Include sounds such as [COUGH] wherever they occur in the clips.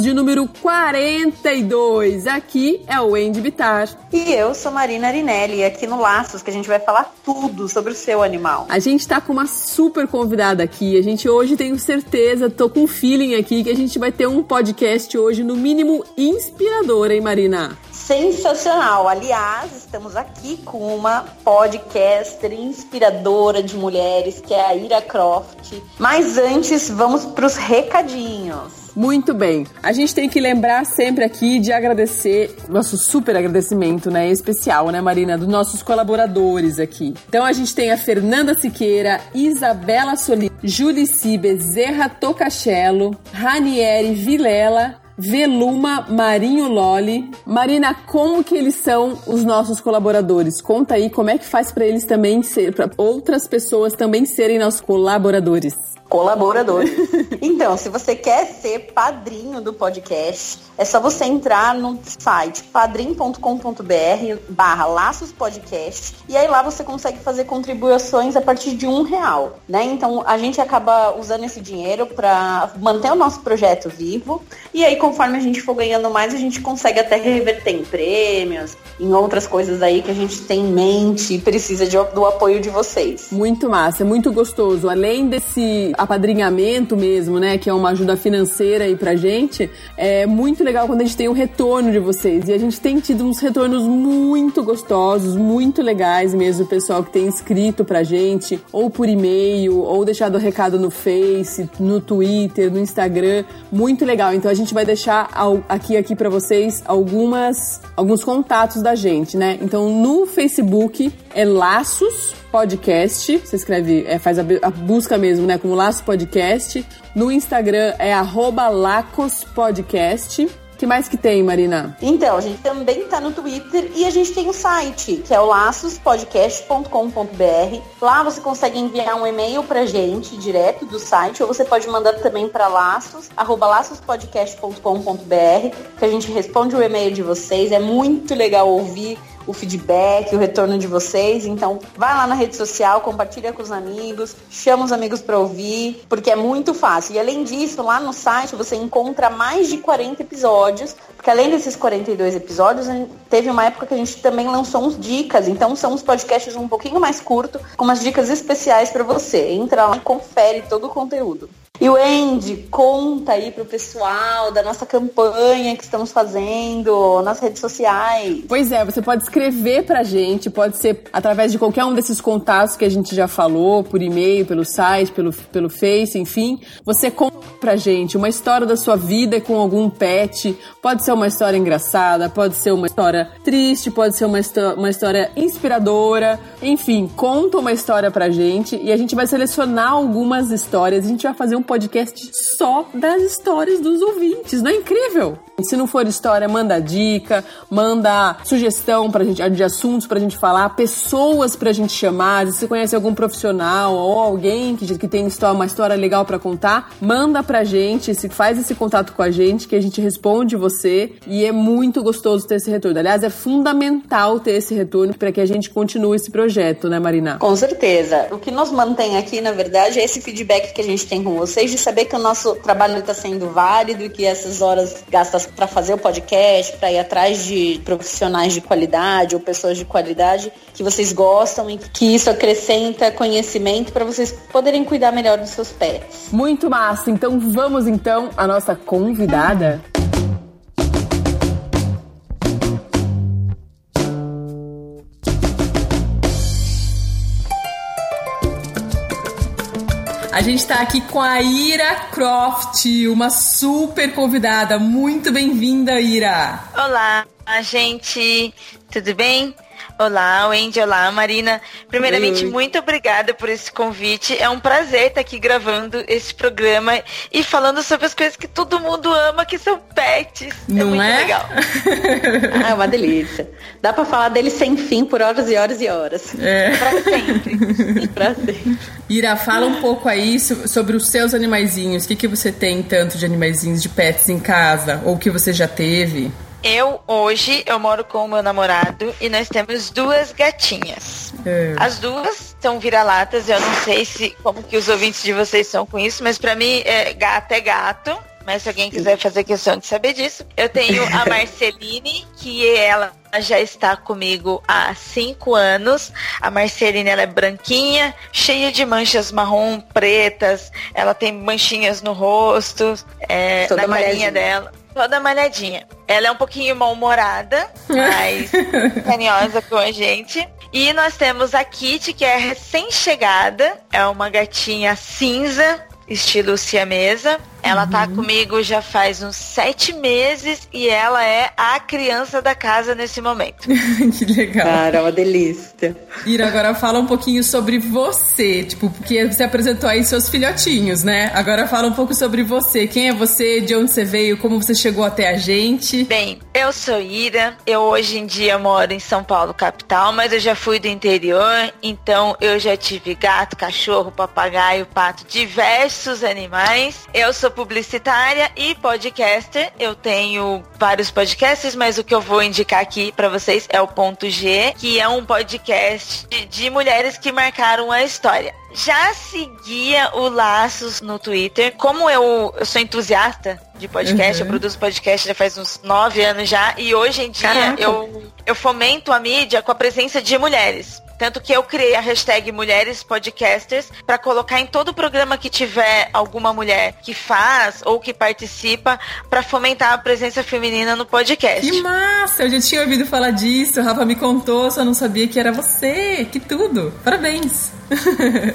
De número 42. Aqui é o Andy Bitar. E eu sou Marina Arinelli, aqui no Laços, que a gente vai falar tudo sobre o seu animal. A gente tá com uma super convidada aqui. A gente hoje tenho certeza, tô com um feeling aqui que a gente vai ter um podcast hoje, no mínimo, inspirador, hein, Marina? Sensacional! Aliás, estamos aqui com uma podcaster inspiradora de mulheres, que é a Ira Croft. Mas antes, vamos para os recadinhos. Muito bem. A gente tem que lembrar sempre aqui de agradecer, nosso super agradecimento, né? Especial, né, Marina? Dos nossos colaboradores aqui. Então a gente tem a Fernanda Siqueira, Isabela Soli, Julici Bezerra Tocachello, Ranieri Vilela, Veluma Marinho Loli. Marina, como que eles são os nossos colaboradores? Conta aí como é que faz para eles também ser, para outras pessoas também serem nossos colaboradores. Colaboradores. [LAUGHS] então, se você quer ser padrinho do podcast, é só você entrar no site padrim.com.br barra laços podcast e aí lá você consegue fazer contribuições a partir de um real, né? Então a gente acaba usando esse dinheiro para manter o nosso projeto vivo e aí conforme a gente for ganhando mais, a gente consegue até reverter em prêmios, em outras coisas aí que a gente tem em mente e precisa de, do apoio de vocês. Muito massa, muito gostoso. Além desse apadrinhamento mesmo, né, que é uma ajuda financeira aí pra gente, é muito legal quando a gente tem o retorno de vocês. E a gente tem tido uns retornos muito gostosos, muito legais mesmo, o pessoal que tem escrito pra gente, ou por e-mail, ou deixado recado no Face, no Twitter, no Instagram. Muito legal. Então a gente vai deixar aqui aqui para vocês algumas alguns contatos da gente, né? Então no Facebook é Laços Podcast, você escreve, é, faz a, a, busca mesmo, né, como Laços Podcast. No Instagram é arroba Lacos Podcast que mais que tem, Marina? Então, a gente também tá no Twitter e a gente tem o um site, que é o laçospodcast.com.br. Lá você consegue enviar um e-mail pra gente direto do site, ou você pode mandar também para laços, arroba laçospodcast.com.br, que a gente responde o e-mail de vocês. É muito legal ouvir o feedback, o retorno de vocês. Então, vai lá na rede social, compartilha com os amigos, chama os amigos para ouvir, porque é muito fácil. E além disso, lá no site você encontra mais de 40 episódios, porque além desses 42 episódios, teve uma época que a gente também lançou uns dicas. Então, são uns podcasts um pouquinho mais curtos, com umas dicas especiais para você. Entra lá e confere todo o conteúdo. E o Andy, conta aí pro pessoal da nossa campanha que estamos fazendo nas redes sociais. Pois é, você pode escrever pra gente, pode ser através de qualquer um desses contatos que a gente já falou, por e-mail, pelo site, pelo, pelo Face, enfim. Você conta pra gente uma história da sua vida com algum pet. Pode ser uma história engraçada, pode ser uma história triste, pode ser uma, uma história inspiradora. Enfim, conta uma história pra gente e a gente vai selecionar algumas histórias. A gente vai fazer um podcast só das histórias dos ouvintes. Não é incrível? Se não for história, manda dica, manda sugestão pra gente, de assuntos pra gente falar, pessoas pra gente chamar. Se você conhece algum profissional ou alguém que, que tem uma história legal para contar, manda pra gente, se faz esse contato com a gente, que a gente responde você. E é muito gostoso ter esse retorno. Aliás, é fundamental ter esse retorno para que a gente continue esse projeto, né, Marina? Com certeza. O que nos mantém aqui, na verdade, é esse feedback que a gente tem com vocês, de saber que o nosso trabalho está sendo válido e que essas horas gastas para fazer o podcast, para ir atrás de profissionais de qualidade ou pessoas de qualidade que vocês gostam e que isso acrescenta conhecimento para vocês poderem cuidar melhor dos seus pets. Muito massa. Então vamos então à nossa convidada. A gente está aqui com a Ira Croft, uma super convidada. Muito bem-vinda, Ira. Olá, gente. Tudo bem? Olá, Wendy. Olá, Marina. Primeiramente, oi, oi. muito obrigada por esse convite. É um prazer estar aqui gravando esse programa e falando sobre as coisas que todo mundo ama, que são pets. É Não é muito é? legal. [LAUGHS] ah, é uma delícia. Dá para falar dele sem fim por horas e horas e horas. É. Pra sempre. [LAUGHS] pra sempre. Ira, fala um pouco aí sobre os seus animaizinhos. O que, que você tem tanto de animaizinhos de pets em casa? Ou que você já teve? Eu, hoje, eu moro com o meu namorado e nós temos duas gatinhas. É. As duas são vira-latas, eu não sei se como que os ouvintes de vocês são com isso, mas para mim, é, gato é gato. Mas se alguém quiser fazer questão de saber disso, eu tenho a [LAUGHS] Marceline, que ela já está comigo há cinco anos. A Marceline ela é branquinha, cheia de manchas marrom, pretas. Ela tem manchinhas no rosto, é, na carinha dela toda malhadinha. Ela é um pouquinho mal-humorada, [LAUGHS] mas carinhosa com a gente. E nós temos a Kitty, que é recém-chegada. É uma gatinha cinza, estilo siamesa. Ela tá uhum. tá comigo já faz uns sete meses e ela é a criança da casa nesse momento. [LAUGHS] que legal. Cara, é uma delícia. Ira, agora fala um pouquinho sobre você, tipo, porque você apresentou aí seus filhotinhos, né? Agora fala um pouco sobre você. Quem é você, de onde você veio, como você chegou até a gente. Bem, eu sou Ira, eu hoje em dia moro em São Paulo, capital, mas eu já fui do interior, então eu já tive gato, cachorro, papagaio, pato, diversos animais. Eu sou sou publicitária e podcaster. Eu tenho vários podcasts, mas o que eu vou indicar aqui para vocês é o Ponto G, que é um podcast de, mulheres que marcaram a história já seguia o Laços no Twitter. Como eu, eu sou entusiasta de podcast, uhum. eu produzo podcast já faz uns nove anos já, e hoje em dia eu, eu fomento a mídia com a presença de mulheres. Tanto que eu criei a hashtag Mulheres Podcasters para colocar em todo programa que tiver alguma mulher que faz ou que participa para fomentar a presença feminina no podcast. Que massa! Eu já tinha ouvido falar disso, o Rafa me contou, só não sabia que era você. Que tudo! Parabéns!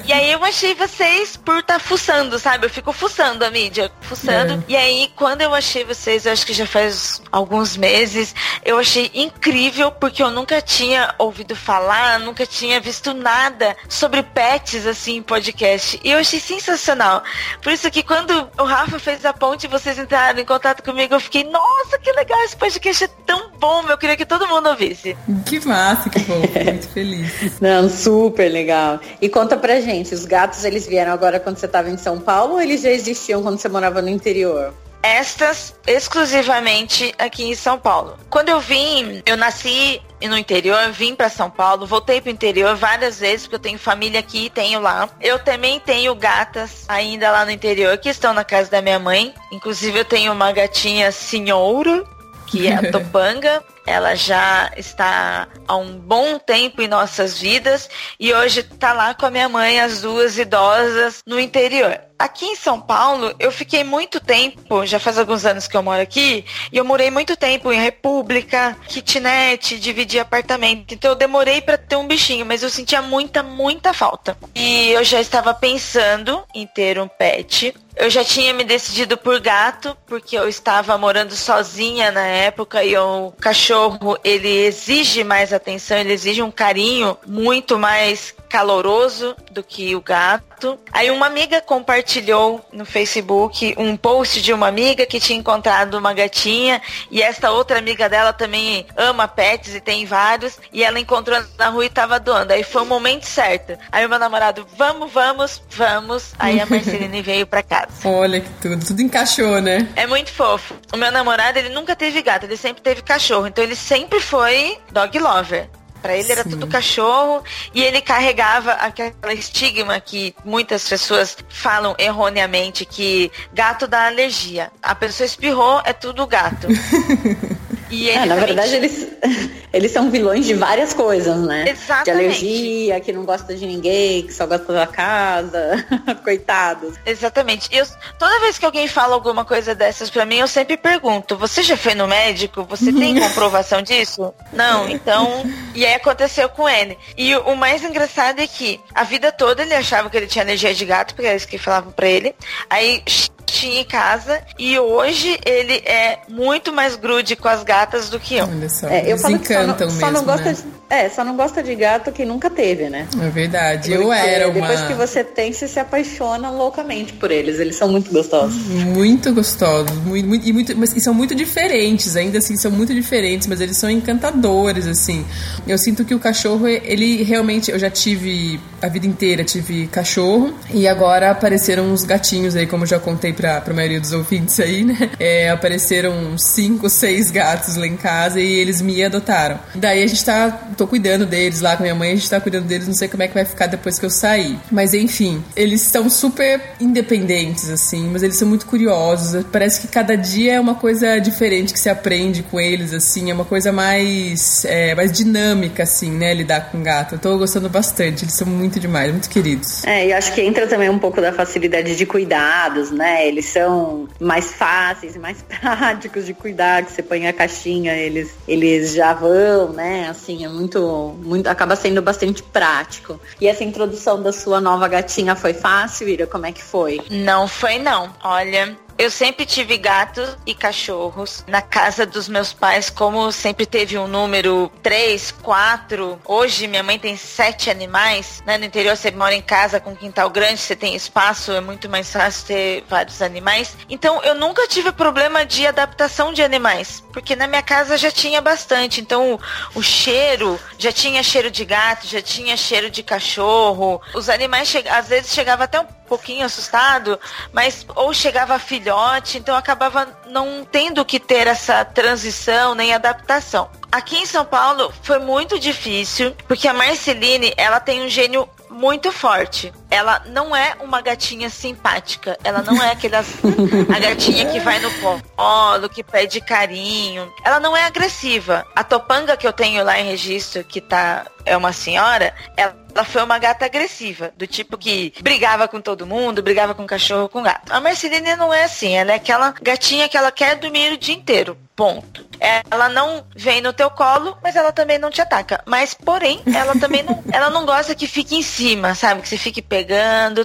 e aí eu achei vocês por estar tá fuçando, sabe? Eu fico fuçando a mídia, fuçando. É. E aí, quando eu achei vocês, eu acho que já faz alguns meses, eu achei incrível porque eu nunca tinha ouvido falar, nunca tinha visto nada sobre pets, assim, em podcast. E eu achei sensacional. Por isso que quando o Rafa fez a ponte e vocês entraram em contato comigo, eu fiquei, nossa, que legal, esse podcast é tão bom, eu queria que todo mundo ouvisse. Que massa, que bom, muito feliz. [LAUGHS] Não, super legal. E conta pra gente, os gatos, eles vieram agora quando você estava em São Paulo ou eles já existiam quando você morava no interior? Estas exclusivamente aqui em São Paulo. Quando eu vim, eu nasci no interior, vim para São Paulo, voltei para o interior várias vezes, porque eu tenho família aqui, tenho lá. Eu também tenho gatas ainda lá no interior que estão na casa da minha mãe. Inclusive eu tenho uma gatinha senhora, que é a [LAUGHS] Topanga. Ela já está há um bom tempo em nossas vidas e hoje está lá com a minha mãe, as duas idosas, no interior. Aqui em São Paulo, eu fiquei muito tempo, já faz alguns anos que eu moro aqui, e eu morei muito tempo em República, kitnet, dividi apartamento. Então eu demorei para ter um bichinho, mas eu sentia muita, muita falta. E eu já estava pensando em ter um pet. Eu já tinha me decidido por gato, porque eu estava morando sozinha na época e o cachorro, ele exige mais atenção, ele exige um carinho muito mais caloroso do que o gato. Aí uma amiga compartilhou no Facebook um post de uma amiga que tinha encontrado uma gatinha e esta outra amiga dela também ama pets e tem vários e ela encontrou na rua e tava doando. Aí foi o momento certo. Aí o meu namorado, vamos, vamos, vamos. Aí a Marceline [LAUGHS] veio pra casa. Olha que tudo, tudo encaixou, né? É muito fofo. O meu namorado, ele nunca teve gato, ele sempre teve cachorro. Então ele sempre foi dog lover. Para ele era tudo cachorro e ele carregava aquela estigma que muitas pessoas falam erroneamente que gato dá alergia. A pessoa espirrou, é tudo gato. [LAUGHS] E é, na verdade, eles, [LAUGHS] eles são vilões de várias coisas, né? Exatamente. De alergia, que não gosta de ninguém, que só gosta da casa. [LAUGHS] Coitados. Exatamente. Eu, toda vez que alguém fala alguma coisa dessas pra mim, eu sempre pergunto: você já foi no médico? Você tem [LAUGHS] comprovação disso? Não, então. E aí aconteceu com ele. E o mais engraçado é que a vida toda ele achava que ele tinha alergia de gato, porque é isso que falavam pra ele. Aí gatinha em casa e hoje ele é muito mais grude com as gatas do que eu. Olha só, É, eu eles falo que só não, encantam só mesmo, não gosta né? de, é, só não gosta de gato que nunca teve, né? É verdade. Eu Porque era uma... Depois que você tem, você se apaixona loucamente por eles. Eles são muito gostosos. Muito gostosos, muito, muito- e, muito, mas, e são muito diferentes, ainda assim, são muito diferentes, mas eles são encantadores, assim. Eu sinto que o cachorro, ele realmente, eu já tive a vida inteira, tive cachorro, e agora apareceram uns gatinhos aí, como eu já contei pra, pra maioria dos ouvintes aí, né? É, apareceram cinco, seis gatos lá em casa e eles me adotaram. Daí a gente tá, tô cuidando deles lá com minha mãe, a gente tá cuidando deles, não sei como é que vai ficar depois que eu sair. Mas enfim, eles são super independentes, assim, mas eles são muito curiosos. Parece que cada dia é uma coisa diferente que se aprende com eles, assim, é uma coisa mais, é, mais dinâmica, assim, né, lidar com gato. Eu tô gostando bastante, eles são muito demais, muito queridos. É, e acho que entra também um pouco da facilidade de cuidados, né? Eles são mais fáceis, mais [LAUGHS] práticos de cuidar, que você põe a caixinha, eles, eles já vão, né? Assim, é muito, muito. Acaba sendo bastante prático. E essa introdução da sua nova gatinha foi fácil, Ira? Como é que foi? Não foi não. Olha, eu sempre tive gatos e cachorros na casa dos meus pais, como sempre teve um número 3, 4. Hoje minha mãe tem sete animais. Né? No interior você mora em casa com um quintal grande, você tem espaço, é muito mais fácil ter vários animais. Então eu nunca tive problema de adaptação de animais, porque na minha casa já tinha bastante. Então o, o cheiro, já tinha cheiro de gato, já tinha cheiro de cachorro. Os animais às vezes chegava até um pouquinho assustado, mas ou chegava filhote, então acabava não tendo que ter essa transição nem adaptação. Aqui em São Paulo foi muito difícil, porque a Marceline, ela tem um gênio muito forte. Ela não é uma gatinha simpática. Ela não é aquela [LAUGHS] a gatinha que vai no colo, que pede carinho. Ela não é agressiva. A topanga que eu tenho lá em registro, que tá é uma senhora, ela ela foi uma gata agressiva, do tipo que brigava com todo mundo, brigava com cachorro, com gato. A Marceline não é assim, ela é aquela gatinha que ela quer dormir o dia inteiro. Ponto. Ela não vem no teu colo, mas ela também não te ataca. Mas, porém, ela também não, ela não gosta que fique em cima, sabe? Que você fique pegando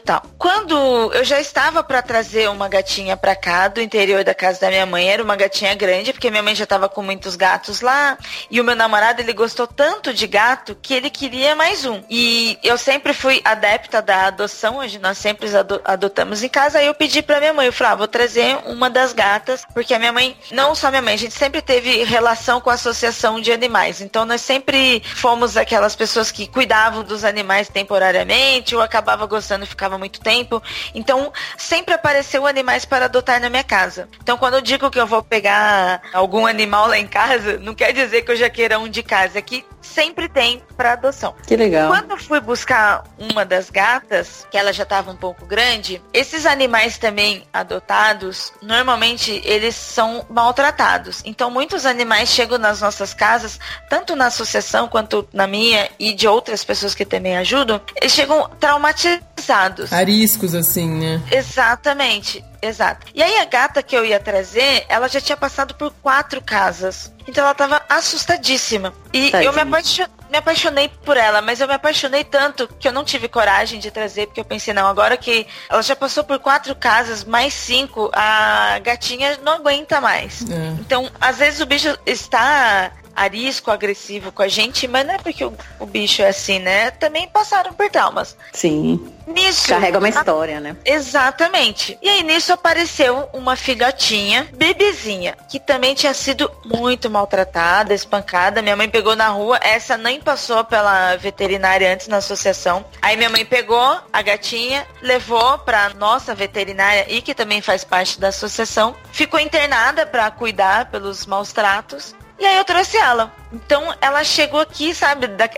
tal. Quando eu já estava para trazer uma gatinha pra cá, do interior da casa da minha mãe, era uma gatinha grande, porque minha mãe já tava com muitos gatos lá, e o meu namorado, ele gostou tanto de gato que ele queria mais um. E eu sempre fui adepta da adoção, hoje nós sempre ado- adotamos em casa, aí eu pedi pra minha mãe, eu falei, ah, vou trazer uma das gatas, porque a minha mãe, não só minha mãe, a gente sempre teve relação com a associação de animais, então nós sempre fomos aquelas pessoas que cuidavam dos animais temporariamente, ou acabava gostando e ficava muito tempo, então sempre apareceu animais para adotar na minha casa. Então quando eu digo que eu vou pegar algum animal lá em casa, não quer dizer que eu já queira um de casa, é que sempre tem para adoção. Que legal. Quando eu fui buscar uma das gatas, que ela já estava um pouco grande, esses animais também adotados, normalmente eles são maltratados. Então muitos animais chegam nas nossas casas, tanto na associação quanto na minha e de outras pessoas que também ajudam, eles chegam traumatizados. Ariscos, assim, né? Exatamente, exato. E aí a gata que eu ia trazer, ela já tinha passado por quatro casas. Então ela tava assustadíssima. E eu me, Tadinha. apaixo- me apaixonei por ela, mas eu me apaixonei tanto que eu não tive coragem de trazer, porque eu pensei, não, agora que ela já passou por quatro casas, mais cinco, a gatinha não aguenta mais. É. Então, às vezes o bicho está arisco, agressivo com a gente, mas não é porque o, o bicho é assim, né? Também passaram por traumas. Sim. Nisso. Carrega uma história, né? Exatamente. E aí nisso apareceu uma filhotinha, bebezinha, que também tinha sido muito maltratada, espancada. Minha mãe pegou na rua, essa nem passou pela veterinária antes na associação. Aí minha mãe pegou a gatinha, levou pra nossa veterinária e que também faz parte da associação. Ficou internada pra cuidar pelos maus tratos. E aí eu trouxe ela. Então ela chegou aqui, sabe, da,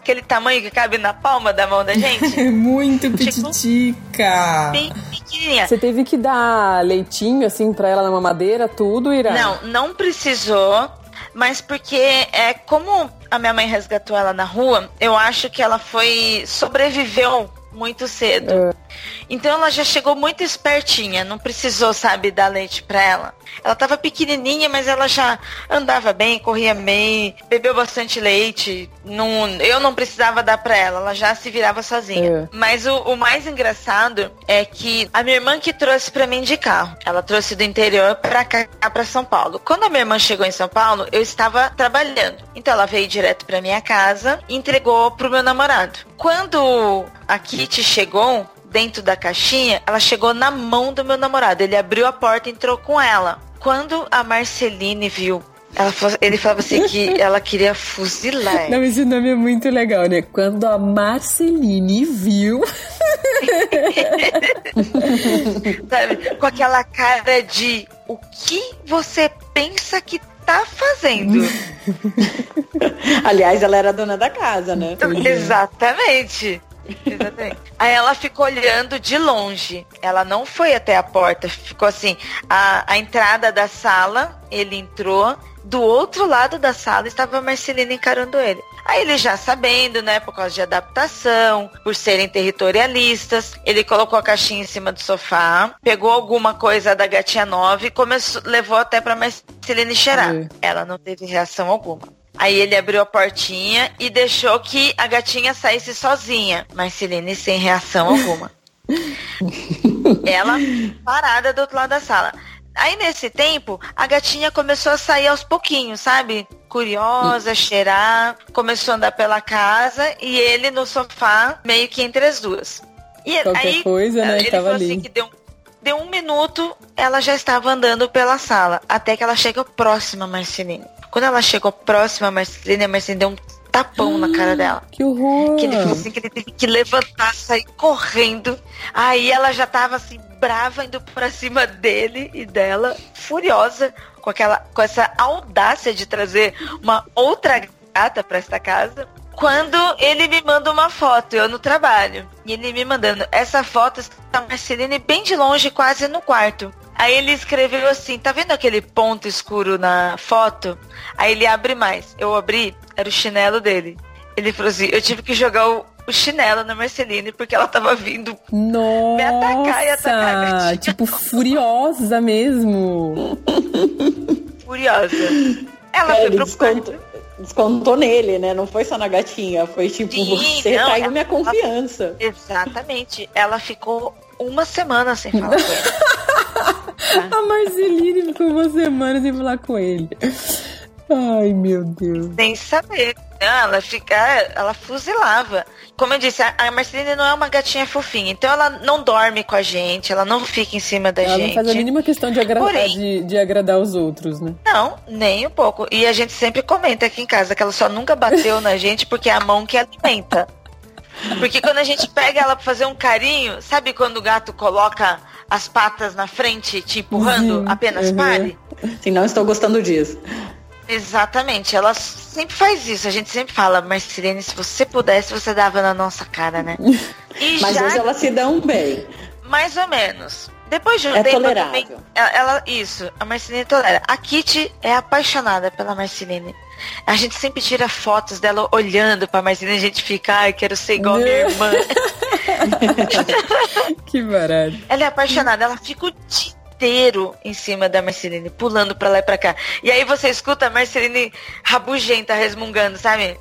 aquele tamanho que cabe na palma da mão da gente. [LAUGHS] Muito pititica. Bem pequenininha. Você teve que dar leitinho, assim, pra ela na mamadeira, tudo, Ira? Não, não precisou, mas porque é como a minha mãe resgatou ela na rua, eu acho que ela foi sobreviveu muito cedo. É. Então ela já chegou muito espertinha, não precisou, sabe, dar leite para ela. Ela tava pequenininha, mas ela já andava bem, corria bem, bebeu bastante leite. Não, eu não precisava dar para ela, ela já se virava sozinha. É. Mas o, o, mais engraçado é que a minha irmã que trouxe para mim de carro. Ela trouxe do interior para cá, para São Paulo. Quando a minha irmã chegou em São Paulo, eu estava trabalhando. Então ela veio direto para minha casa e entregou pro meu namorado. Quando a Kitty chegou, dentro da caixinha, ela chegou na mão do meu namorado. Ele abriu a porta e entrou com ela. Quando a Marceline viu Falou, ele falava assim que [LAUGHS] ela queria fuzilar. Não, esse nome é muito legal, né? Quando a Marceline viu. [LAUGHS] Sabe, com aquela cara de o que você pensa que tá fazendo? [LAUGHS] Aliás, ela era dona da casa, né? Exatamente. Exatamente. Aí ela ficou olhando de longe. Ela não foi até a porta. Ficou assim, a, a entrada da sala, ele entrou. Do outro lado da sala estava a Marcelina encarando ele. Aí ele já sabendo, né, por causa de adaptação, por serem territorialistas, ele colocou a caixinha em cima do sofá, pegou alguma coisa da gatinha nova e começou, levou até pra Marcelina cheirar. Uhum. Ela não teve reação alguma. Aí ele abriu a portinha e deixou que a gatinha saísse sozinha. Marceline sem reação alguma. [LAUGHS] Ela parada do outro lado da sala. Aí nesse tempo, a gatinha começou a sair aos pouquinhos, sabe? Curiosa, cheirar, começou a andar pela casa e ele no sofá, meio que entre as duas. E Qualquer aí, coisa, né? Ele falou ali. assim que deu, deu um minuto, ela já estava andando pela sala, até que ela chega próxima a Marceline. Quando ela chegou próxima a Marceline, a Marceline deu um tapão na cara dela. Que horror! Que ele falou assim que ele teve que levantar, sair correndo. Aí ela já tava assim, brava, indo pra cima dele e dela, furiosa, com aquela, com essa audácia de trazer uma outra gata para esta casa. Quando ele me manda uma foto, eu no trabalho, e ele me mandando essa foto, está a Marceline bem de longe, quase no quarto. Aí ele escreveu assim: tá vendo aquele ponto escuro na foto? Aí ele abre mais. Eu abri, era o chinelo dele. Ele falou assim: eu tive que jogar o, o chinelo na Marceline porque ela tava vindo Nossa, me atacar e atacar. A tipo, furiosa mesmo. furiosa. Ela foi pro desconto, descontou nele, né? Não foi só na gatinha. Foi tipo, Sim, você não, caiu minha confiança. Exatamente. Ela ficou uma semana sem falar com ele. [LAUGHS] A Marceline ficou uma semana sem falar com ele. Ai, meu Deus. Sem saber. Ela fica, ela fuzilava. Como eu disse, a Marceline não é uma gatinha fofinha, então ela não dorme com a gente, ela não fica em cima da ela gente. Ela não faz a mínima questão de, agra Porém, de, de, agradar os outros, né? Não, nem um pouco. E a gente sempre comenta aqui em casa que ela só nunca bateu na [LAUGHS] gente porque é a mão que alimenta. Porque quando a gente pega ela pra fazer um carinho, sabe quando o gato coloca as patas na frente, te empurrando, uhum, apenas uhum. pare? Sim, não estou gostando disso. Exatamente, ela sempre faz isso. A gente sempre fala, mas Sirene, se você pudesse, você dava na nossa cara, né? [LAUGHS] E mas já... hoje elas se dão bem. Mais ou menos. Depois de um é tempo tolerável. também. Ela, ela, isso, a Marceline tolera. A Kitty é apaixonada pela Marceline. A gente sempre tira fotos dela olhando pra Marceline a gente fica, ai, quero ser igual a minha [LAUGHS] irmã. que barato. Ela é apaixonada, ela fica o dia inteiro em cima da Marceline, pulando pra lá e pra cá. E aí você escuta a Marceline rabugenta, resmungando, sabe?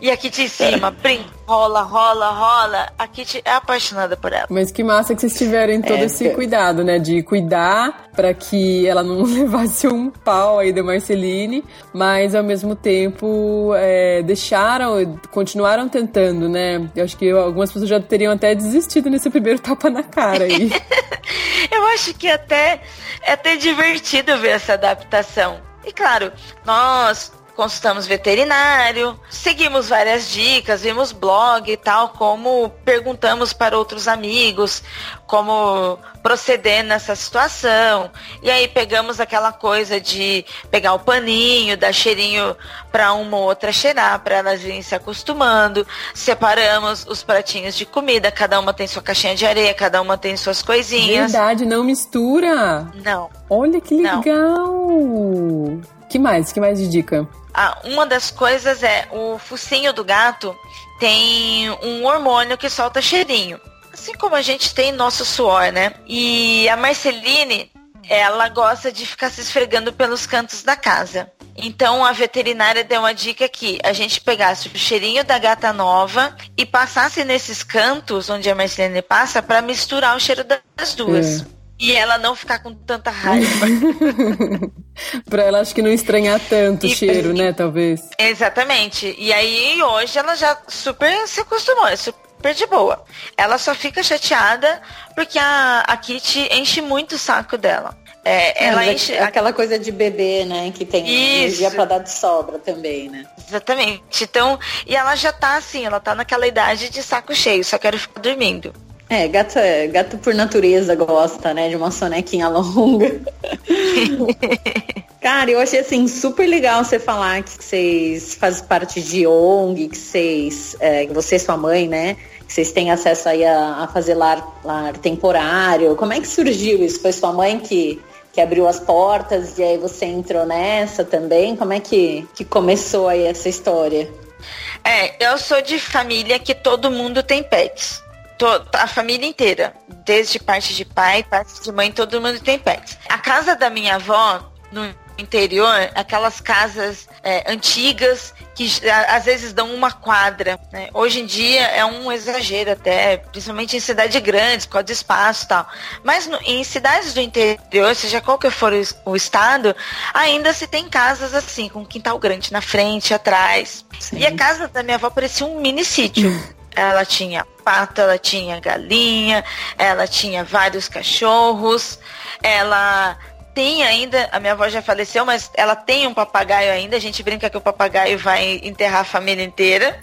E a Kitty em cima, brinca, rola, rola, rola. A Kitty é apaixonada por ela. Mas que massa que vocês tiverem todo é, esse cuidado, né? De cuidar para que ela não [LAUGHS] levasse um pau aí da Marceline, mas ao mesmo tempo é, deixaram, continuaram tentando, né? Eu acho que algumas pessoas já teriam até desistido nesse primeiro tapa na cara aí. [LAUGHS] [LAUGHS] Eu acho que até é até divertido ver essa adaptação. E claro, nós consultamos veterinário, seguimos várias dicas, vimos blog e tal, como perguntamos para outros amigos como proceder nessa situação. E aí pegamos aquela coisa de pegar o paninho, dar cheirinho para uma ou outra cheirar, para elas irem se acostumando. Separamos os pratinhos de comida, cada uma tem sua caixinha de areia, cada uma tem suas coisinhas. Verdade, não mistura. Não. Olha que legal. Não. Que mais? Que mais de dica? Ah, uma das coisas é o focinho do gato, tem um hormônio que solta cheirinho. Assim como a gente tem nosso suor, né? E a Marceline, ela gosta de ficar se esfregando pelos cantos da casa. Então a veterinária deu uma dica que a gente pegasse o cheirinho da gata nova e passasse nesses cantos onde a Marceline passa para misturar o cheiro das duas. É. E ela não ficar com tanta raiva. [LAUGHS] pra ela acho que não estranhar tanto e, o cheiro, e, né, talvez. Exatamente. E aí hoje ela já super se acostumou, é super de boa. Ela só fica chateada porque a, a Kitty enche muito o saco dela. É, ela é, enche... Aquela coisa de bebê, né? Que tem Isso. energia pra dar de sobra também, né? Exatamente. Então, e ela já tá assim, ela tá naquela idade de saco cheio, só quero ficar dormindo. É, gato, é, gato por natureza gosta, né, de uma sonequinha longa. [LAUGHS] Cara, eu achei assim super legal você falar que vocês fazem parte de ONG, que vocês, é, você e sua mãe, né, que vocês têm acesso aí a, a fazer lar, lar temporário. Como é que surgiu isso? Foi sua mãe que que abriu as portas e aí você entrou nessa também? Como é que, que começou aí essa história? É, eu sou de família que todo mundo tem pets. A família inteira, desde parte de pai, parte de mãe, todo mundo tem pets. A casa da minha avó, no interior, aquelas casas é, antigas que às vezes dão uma quadra. Né? Hoje em dia é um exagero até, principalmente em cidades grandes, por causa de espaço e tal. Mas no, em cidades do interior, seja qual que for o, o, estado, ainda se tem casas assim, com quintal grande na frente, atrás. Sim. E a casa da minha avó parecia um mini sítio. [LAUGHS] ela tinha pato, ela tinha galinha, ela tinha vários cachorros, ela tem ainda, a minha avó já faleceu, mas ela tem um papagaio ainda. A gente brinca que o papagaio vai enterrar a família inteira.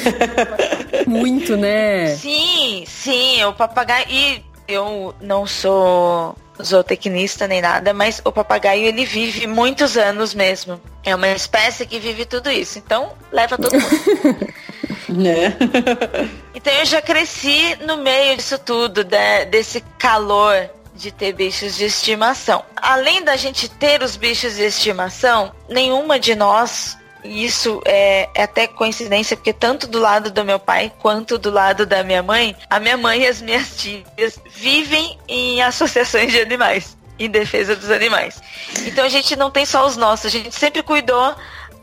[LAUGHS] Muito, né? Sim, sim, o papagaio. E eu não sou zootecnista nem nada, mas o papagaio ele vive muitos anos mesmo. É uma espécie que vive tudo isso. Então, leva todo mundo. [LAUGHS] né? [LAUGHS] então eu já cresci no meio disso tudo, de, desse calor de ter bichos de estimação. Além da gente ter os bichos de estimação, nenhuma de nós isso é, é, até coincidência, porque tanto do lado do meu pai quanto do lado da minha mãe, a minha mãe e as minhas [LAUGHS] tias vivem em associações de animais, em defesa dos animais. Então a gente não tem só os nossos, a gente sempre cuidou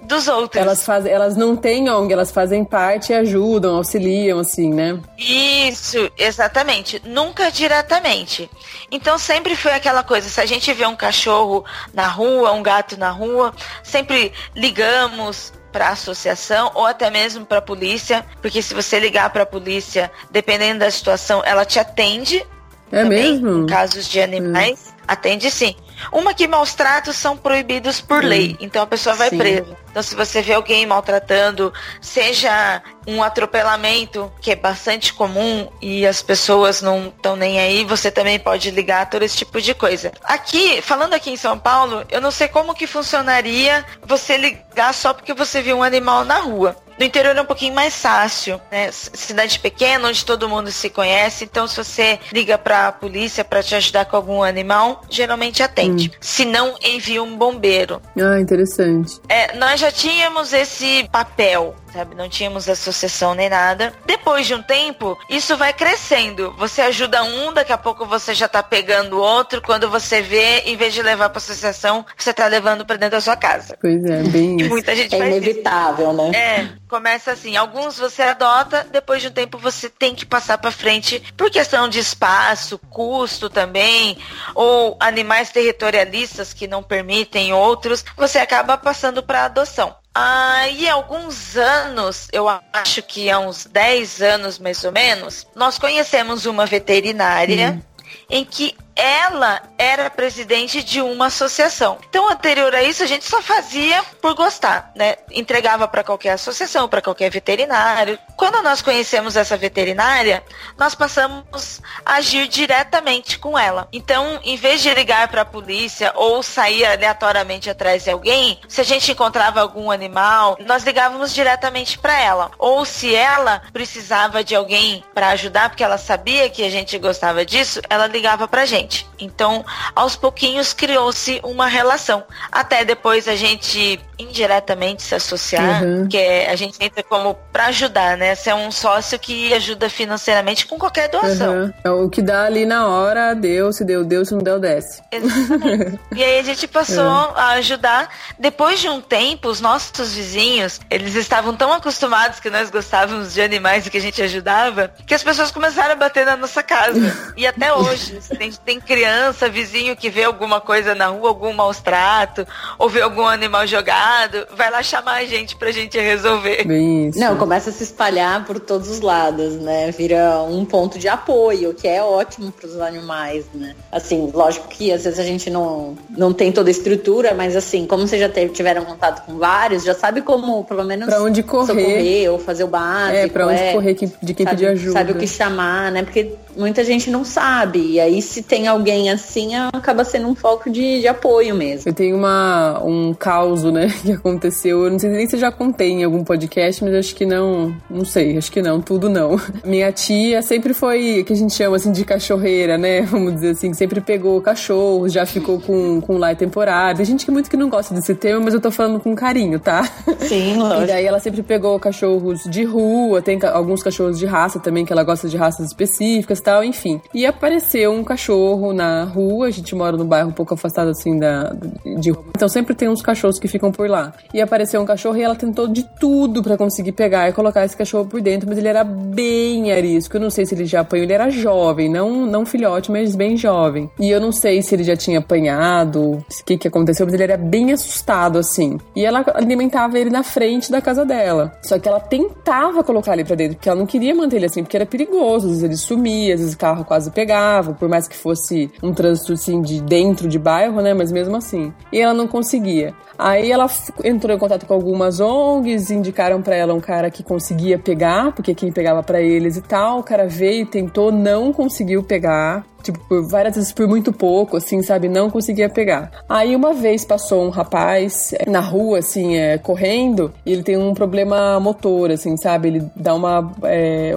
dos outros. Elas fazem, elas não têm ONG, elas fazem parte e ajudam, auxiliam, assim, né? Isso, exatamente. Nunca diretamente. Então sempre foi aquela coisa, se a gente vê um cachorro na rua, um gato na rua, sempre ligamos para a associação ou até mesmo para a polícia, porque se você ligar para a polícia, dependendo da situação, ela te atende. É também, mesmo? Em casos de animais, hum. atende sim. Uma que maus tratos são proibidos por hum. lei, então a pessoa vai Sim. presa. Então se você vê alguém maltratando, seja um atropelamento, que é bastante comum e as pessoas não estão nem aí, você também pode ligar todo esse tipo de coisa. Aqui, falando aqui em São Paulo, eu não sei como que funcionaria você ligar só porque você viu um animal na rua. No interior é um pouquinho mais fácil, né? Cidade pequena, onde todo mundo se conhece, então se você liga para a polícia para te ajudar com algum animal, geralmente atende. Hum. Se não, envia um bombeiro. Ah, interessante. É, nós já tínhamos esse papel sabe? Não tínhamos associação nem nada. Depois de um tempo, isso vai crescendo. Você ajuda um, daqui a pouco você já tá pegando outro. Quando você vê, em vez de levar pra associação, você tá levando pra dentro da sua casa. Pois é, bem. E muita gente é inevitável, isso. né? É, começa assim. Alguns você adota, depois de um tempo você tem que passar para frente por questão de espaço, custo também, ou animais territorialistas que não permitem outros, você acaba passando para adoção. Aí, alguns anos, eu acho que há uns 10 anos mais ou menos, nós conhecemos uma veterinária hum. em que ela era presidente de uma associação. Então, anterior a isso, a gente só fazia por gostar, né? Entregava para qualquer associação, para qualquer veterinário. Quando nós conhecemos essa veterinária, nós passamos a agir diretamente com ela. Então, em vez de ligar para a polícia ou sair aleatoriamente atrás de alguém, se a gente encontrava algum animal, nós ligávamos diretamente para ela. Ou se ela precisava de alguém para ajudar, porque ela sabia que a gente gostava disso, ela ligava para gente gente. Então, aos pouquinhos criou-se uma relação. Até depois a gente indiretamente se associar, uhum. que é, a gente entra como para ajudar, né? Você é um sócio que ajuda financeiramente com qualquer doação. Uhum. É o que dá ali na hora, deu, se deu, deu, se não deu, desce. Exatamente. e aí a gente passou [LAUGHS] é. a ajudar. Depois de um tempo, os nossos vizinhos, eles estavam tão acostumados que nós gostávamos de animais e que a gente ajudava, que as pessoas começaram a bater na nossa casa. e até [LAUGHS] hoje, tem, tem criança, vizinho que vê alguma coisa na rua, algum maus trato, ou vê algum animal jogado, vai lá chamar a gente pra gente resolver. Isso. Não, começa a se espalhar por todos os lados, né? Vira um ponto de apoio, que é ótimo para os animais, né? Assim, lógico que às vezes a gente não, não tem toda a estrutura, mas assim, como vocês já tiveram contato com vários, já sabe como, pelo menos, pra onde correr, socorrer, ou fazer o básico. É, pra onde é, correr de quem sabe, pedir ajuda. Sabe o que chamar, né? Porque muita gente não sabe. E aí, se tem alguém assim, acaba sendo um foco de, de apoio mesmo. Eu tenho uma, um caos, né, [LAUGHS] que aconteceu. Eu não sei nem se eu já contei em algum podcast, mas acho que não. Não sei, acho que não, tudo não. [LAUGHS] Minha tia sempre foi, que a gente chama assim de cachorreira, né? [LAUGHS] Vamos dizer assim, sempre pegou cachorro, já ficou com, com lar temporário. Tem gente que muito que não gosta desse termo, mas eu tô falando com carinho, tá? Sim, lógico. E daí ela sempre pegou cachorros de rua, tem alguns cachorros de raça também, que ela gosta de raças específicas tal, enfim. E apareceu um cachorro na rua, a gente mora num bairro um pouco afastado assim da de então sempre tem uns cachorros que ficam por lá. E apareceu um cachorro e ela tentou de tudo para conseguir pegar e colocar esse cachorro por dentro, mas ele era bem arisco. Eu não sei se ele já apanhou, ele era jovem, não não filhote, mas bem jovem. E eu não sei se ele já tinha apanhado, o que que aconteceu, mas ele era bem assustado assim. E ela alimentava ele na frente da casa dela. Só que ela tentava colocar ele para dentro, porque ela não queria manter ele assim, porque era perigoso, às vezes ele sumia, às vezes o carro quase pegava, por mais que fosse um trânsito assim de dentro de bairro, né, mas mesmo assim. E ela não conseguia. Aí ela entrou em contato com algumas ONGs, indicaram para ela um cara que conseguia pegar, porque quem pegava para eles e tal. O cara veio, tentou, não conseguiu pegar tipo, várias vezes por muito pouco, assim, sabe? Não conseguia pegar. Aí uma vez passou um rapaz é, na rua, assim, é, correndo, e ele tem um problema motor, assim, sabe? Ele dá uma. É,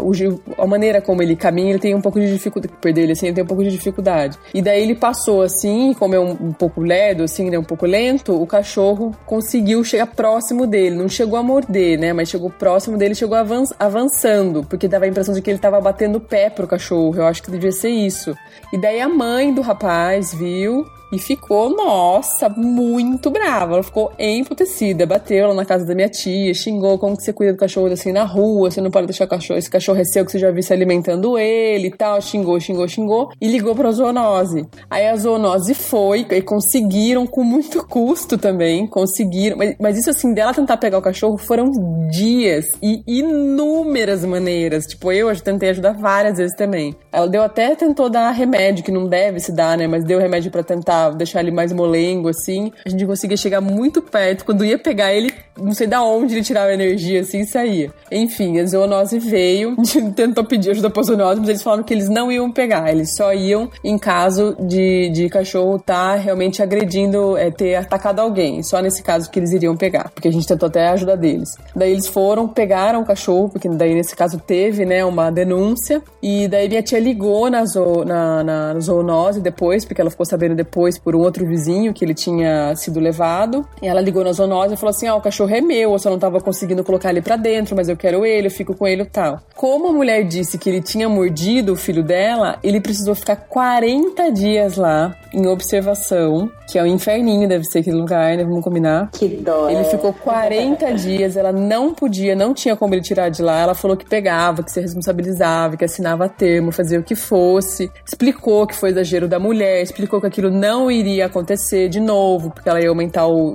a maneira como ele caminha, ele tem um pouco de dificuldade. Perder ele, assim, ele tem um pouco de dificuldade. E daí ele passou, assim, como é um, um pouco ledo, assim, né? Um pouco lento, o cachorro conseguiu chegar próximo dele. Não chegou a morder, né? Mas chegou próximo dele, chegou avançando, porque dava a impressão de que ele tava batendo o pé pro cachorro. Eu acho que devia ser isso. E daí a mãe do rapaz viu e ficou, nossa, muito brava. Ela ficou emputecida, bateu lá na casa da minha tia, xingou como que você cuida do cachorro assim na rua, você não pode deixar o cachorro, esse cachorro é seu que você já viu se alimentando ele e tal, xingou, xingou, xingou e ligou pra zoonose. Aí a zoonose foi e conseguiram com muito custo também, conseguiram, mas, mas isso assim, dela tentar pegar o cachorro foram dias e inúmeras maneiras. Tipo, eu tentei ajudar várias vezes também. Ela deu até tentou dar remédio que não deve se dar, né, mas deu remédio para tentar deixar ele mais molengo, assim. A gente conseguia chegar muito perto. Quando ia pegar ele, não sei da onde ele tirava energia, assim, e saía. Enfim, a zoonose veio, [LAUGHS] tentou pedir ajuda pra zoonose, mas eles falaram que eles não iam pegar. Eles só iam em caso de, de cachorro estar tá realmente agredindo, é, ter atacado alguém. Só nesse caso que eles iriam pegar, porque a gente tentou até a ajuda deles. Daí eles foram, pegaram o cachorro, porque daí nesse caso teve, né, uma denúncia. E daí minha tia ligou na, zo, na, na zoonose depois, porque ela ficou sabendo depois depois por um outro vizinho que ele tinha sido levado. E ela ligou na zoonose e falou assim: Ah, o cachorro é meu, eu só não tava conseguindo colocar ele para dentro, mas eu quero ele, eu fico com ele e tal. Como a mulher disse que ele tinha mordido o filho dela, ele precisou ficar 40 dias lá em observação, que é o um inferninho, deve ser aquele lugar, né? Vamos combinar. Que dó. Ele ficou 40 [LAUGHS] dias, ela não podia, não tinha como ele tirar de lá. Ela falou que pegava, que se responsabilizava, que assinava termo, fazia o que fosse. Explicou que foi exagero da mulher, explicou que aquilo não iria acontecer de novo, porque ela ia aumentar o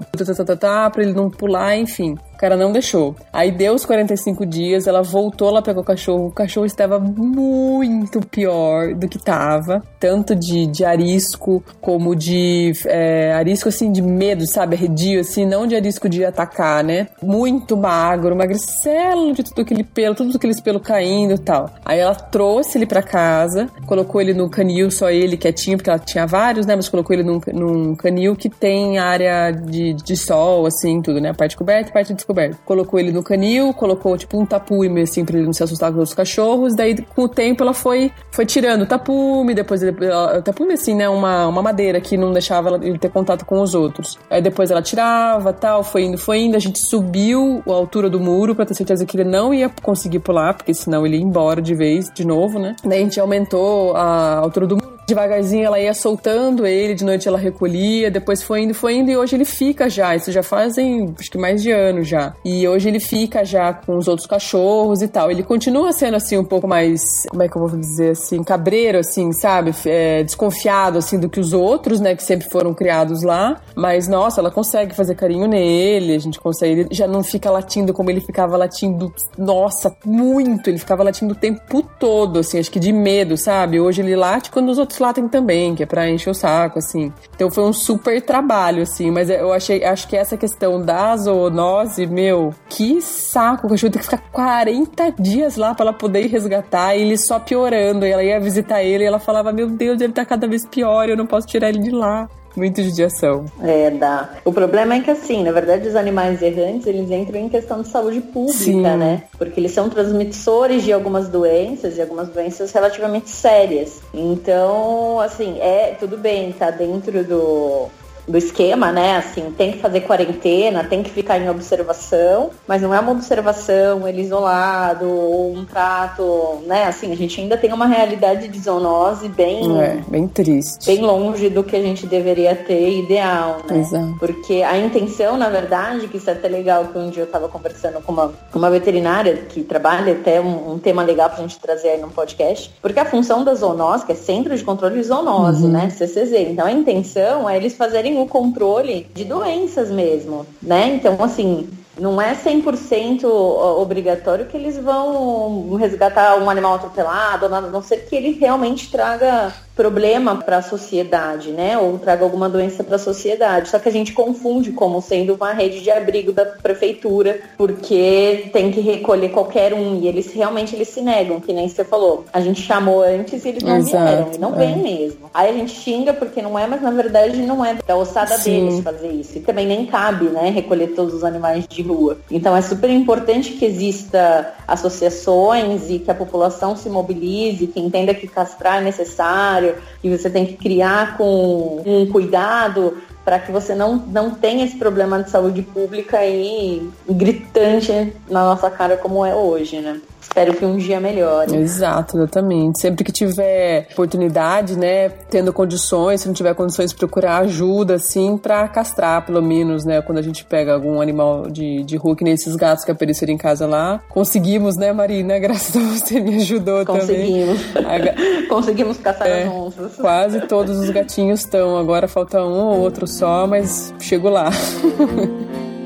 para ele não pular, enfim. O cara não deixou. Aí deu os 45 dias, ela voltou, ela pegou o cachorro. O cachorro estava muito pior do que estava. Tanto de, de arisco, como de é, arisco assim de medo, sabe? Arredio, assim, não de arisco de atacar, né? Muito magro, magricelo de tudo aquele pelo, tudo aquele pelo caindo e tal. Aí ela trouxe ele para casa, colocou ele no canil, só ele quietinho, porque ela tinha vários, né? Mas colocou ele num, num canil que tem área de, de sol, assim, tudo, né? A parte coberta e parte coberto. Colocou ele no canil, colocou tipo um tapume assim pra ele não se assustar com os cachorros. Daí com o tempo ela foi, foi tirando o tapume, depois ele, tapume assim, né? Uma, uma madeira que não deixava ele ter contato com os outros. Aí depois ela tirava tal, foi indo, foi indo. A gente subiu a altura do muro pra ter certeza que ele não ia conseguir pular, porque senão ele ia embora de vez, de novo, né? Daí a gente aumentou a altura do muro Devagarzinho ela ia soltando ele, de noite ela recolhia, depois foi indo, foi indo e hoje ele fica já. Isso já fazem acho que mais de ano já. E hoje ele fica já com os outros cachorros e tal. Ele continua sendo assim um pouco mais, como é que eu vou dizer assim, cabreiro assim, sabe? É, desconfiado assim do que os outros, né, que sempre foram criados lá. Mas nossa, ela consegue fazer carinho nele, a gente consegue. Ele já não fica latindo como ele ficava latindo, nossa, muito. Ele ficava latindo o tempo todo, assim, acho que de medo, sabe? Hoje ele late quando os outros tem também, que é pra encher o saco, assim. Então foi um super trabalho, assim. Mas eu achei, acho que essa questão da zoonose, meu, que saco. O cachorro tem que ficar 40 dias lá pra ela poder resgatar e ele só piorando. E ela ia visitar ele e ela falava: Meu Deus, ele tá cada vez pior, eu não posso tirar ele de lá. Muita judiação. É, dá. O problema é que, assim, na verdade, os animais errantes, eles entram em questão de saúde pública, Sim. né? Porque eles são transmissores de algumas doenças e algumas doenças relativamente sérias. Então, assim, é tudo bem, tá dentro do do esquema, né? Assim, tem que fazer quarentena, tem que ficar em observação, mas não é uma observação, ele isolado, ou um trato, né? Assim, a gente ainda tem uma realidade de zoonose bem, é, bem triste. Bem longe do que a gente deveria ter ideal, né? Exato. Porque a intenção, na verdade, que isso é até legal, que um dia eu tava conversando com uma, com uma veterinária que trabalha, até um, um tema legal pra gente trazer aí no podcast, porque a função da zoonose, que é Centro de Controle de Zoonose, uhum. né? CCZ. Então a intenção é eles fazerem o controle de doenças mesmo, né? Então, assim, não é 100% obrigatório que eles vão resgatar um animal atropelado, a não ser que ele realmente traga problema para a sociedade, né? Ou traga alguma doença para a sociedade. Só que a gente confunde como sendo uma rede de abrigo da prefeitura, porque tem que recolher qualquer um e eles realmente eles se negam, que nem você falou. A gente chamou antes e eles não Exato, vieram, e não é. vem mesmo. Aí a gente xinga porque não é, mas na verdade não é da ossada Sim. deles fazer isso. E também nem cabe, né, recolher todos os animais de rua. Então é super importante que exista associações e que a população se mobilize, que entenda que castrar é necessário e você tem que criar com um cuidado para que você não, não tenha esse problema de saúde pública aí gritante na nossa cara como é hoje, né? Espero que um dia melhore. Exato, exatamente. Sempre que tiver oportunidade, né, tendo condições, se não tiver condições, procurar ajuda, assim, para castrar, pelo menos, né, quando a gente pega algum animal de, de rua, que nem esses gatos que apareceram em casa lá. Conseguimos, né, Marina? [LAUGHS] Graças a você me ajudou Conseguimos. também. [LAUGHS] Conseguimos caçar é, as onças. Quase todos os gatinhos estão. Agora falta um ou outro só, mas chego lá. [LAUGHS]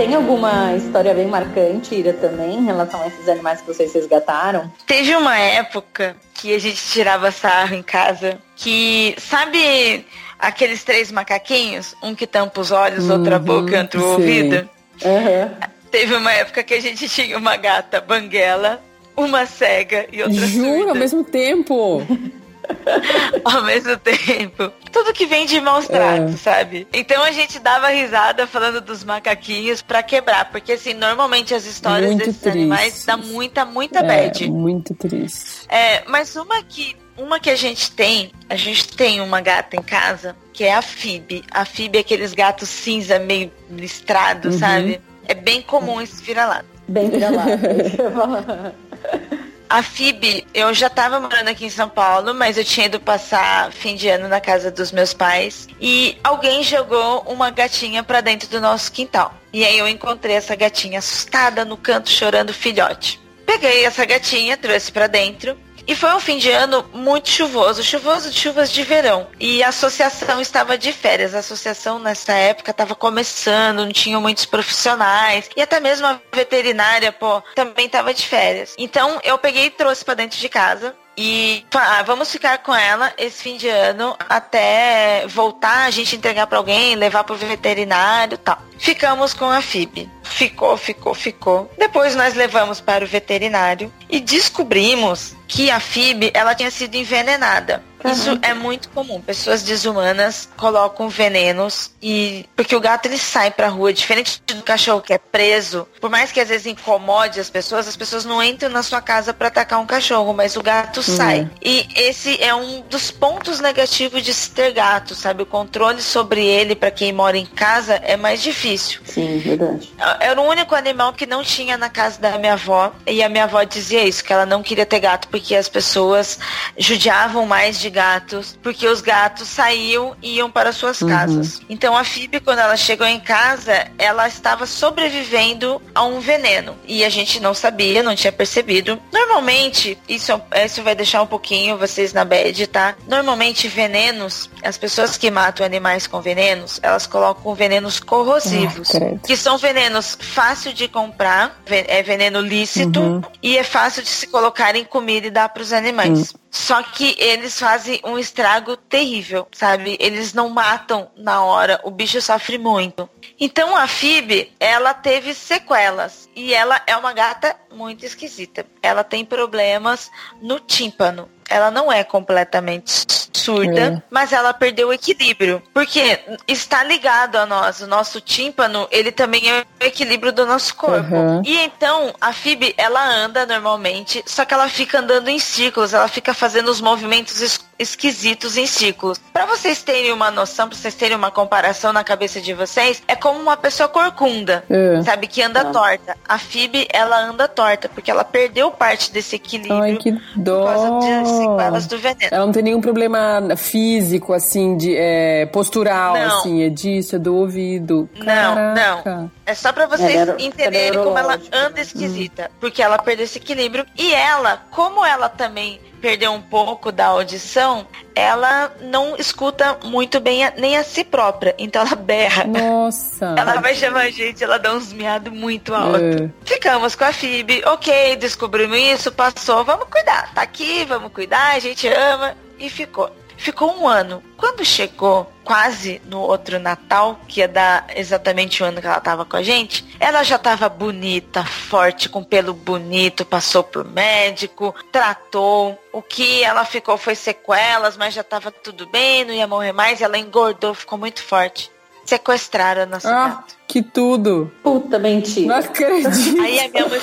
tem alguma história bem marcante, Ira, também, em relação a esses animais que vocês resgataram? Teve uma época que a gente tirava sarro em casa, que, sabe aqueles três macaquinhos? Um que tampa os olhos, uhum, outra boca e outro sim. ouvido? Uhum. Teve uma época que a gente tinha uma gata banguela, uma cega e outra Juro, ao mesmo tempo. [LAUGHS] [LAUGHS] ao mesmo tempo. Tudo que vem de maus tratos, é. sabe? Então a gente dava risada falando dos macaquinhos pra quebrar, porque assim, normalmente as histórias muito desses triste. animais dá muita, muita é, bad. Muito triste. É, mas uma que uma que a gente tem, a gente tem uma gata em casa, que é a Fib. A Fib é aqueles gatos cinza meio listrados, uhum. sabe? É bem comum esse vira-lata. Bem vira-lata. [LAUGHS] [LAUGHS] A FIB, eu já tava morando aqui em São Paulo, mas eu tinha ido passar fim de ano na casa dos meus pais e alguém jogou uma gatinha para dentro do nosso quintal. E aí eu encontrei essa gatinha assustada no canto chorando filhote. Peguei essa gatinha, trouxe para dentro e foi um fim de ano muito chuvoso, chuvoso de chuvas de verão. E a associação estava de férias. A associação nessa época estava começando, não tinha muitos profissionais. E até mesmo a veterinária, pô, também estava de férias. Então eu peguei e trouxe para dentro de casa. E ah, vamos ficar com ela esse fim de ano até voltar, a gente entregar para alguém, levar pro veterinário tal. Ficamos com a FIB. Ficou, ficou, ficou. Depois nós levamos para o veterinário e descobrimos que a FIB ela tinha sido envenenada. Isso é muito comum. Pessoas desumanas colocam venenos e porque o gato ele sai pra rua, diferente do cachorro que é preso, por mais que às vezes incomode as pessoas, as pessoas não entram na sua casa para atacar um cachorro, mas o gato uhum. sai. E esse é um dos pontos negativos de se ter gato, sabe? O controle sobre ele para quem mora em casa é mais difícil. Sim, verdade. Era o único animal que não tinha na casa da minha avó e a minha avó dizia isso, que ela não queria ter gato porque as pessoas judiavam mais de gatos, porque os gatos saíam e iam para suas uhum. casas. Então a Phoebe, quando ela chegou em casa, ela estava sobrevivendo a um veneno. E a gente não sabia, não tinha percebido. Normalmente, isso, isso vai deixar um pouquinho vocês na bad, tá? Normalmente, venenos, as pessoas que matam animais com venenos, elas colocam venenos corrosivos. Ah, que são venenos fácil de comprar, é veneno lícito uhum. e é fácil de se colocar em comida e dar para os animais. Hum. Só que eles fazem um estrago terrível, sabe? Eles não matam na hora, o bicho sofre muito. Então a Fib, ela teve sequelas e ela é uma gata muito esquisita. Ela tem problemas no tímpano ela não é completamente surda, é. mas ela perdeu o equilíbrio. Porque está ligado a nós. O nosso tímpano, ele também é o equilíbrio do nosso corpo. Uhum. E então, a Fib, ela anda normalmente, só que ela fica andando em círculos, ela fica fazendo os movimentos es esquisitos em círculos. Para vocês terem uma noção, para vocês terem uma comparação na cabeça de vocês, é como uma pessoa corcunda, é. sabe, que anda é. torta. A Fib, ela anda torta, porque ela perdeu parte desse equilíbrio Ai, que dó. por causa de sequelas do veneno. Ela não tem nenhum problema físico, assim, de é, postural, não. assim, é disso, é do ouvido. Caraca. Não, não. É só pra vocês era, entenderem como ela anda esquisita. Hum. Porque ela perdeu esse equilíbrio. E ela, como ela também perdeu um pouco da audição, ela não escuta muito bem a, nem a si própria. Então ela berra. Nossa. Ela vai chamar a gente, ela dá uns miados muito alto. É. Ficamos com a Fib, ok, descobrimos isso, passou, vamos cuidar. Tá aqui, vamos cuidar, a gente ama. E ficou. Ficou um ano. Quando chegou quase no outro Natal, que ia dar exatamente o ano que ela tava com a gente, ela já tava bonita, forte, com pelo bonito, passou por médico, tratou. O que ela ficou foi sequelas, mas já tava tudo bem, não ia morrer mais. Ela engordou, ficou muito forte. Sequestraram a nossa ah, gato. Que tudo! Puta mentira. Não acredito. Aí a minha mãe.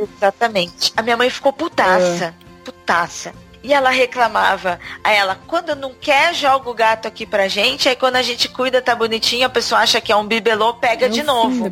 Exatamente. A minha mãe ficou putaça. É. Putaça. E ela reclamava. Aí ela, quando não quer, joga o gato aqui pra gente. Aí quando a gente cuida, tá bonitinho, a pessoa acha que é um bibelô, pega é de novo.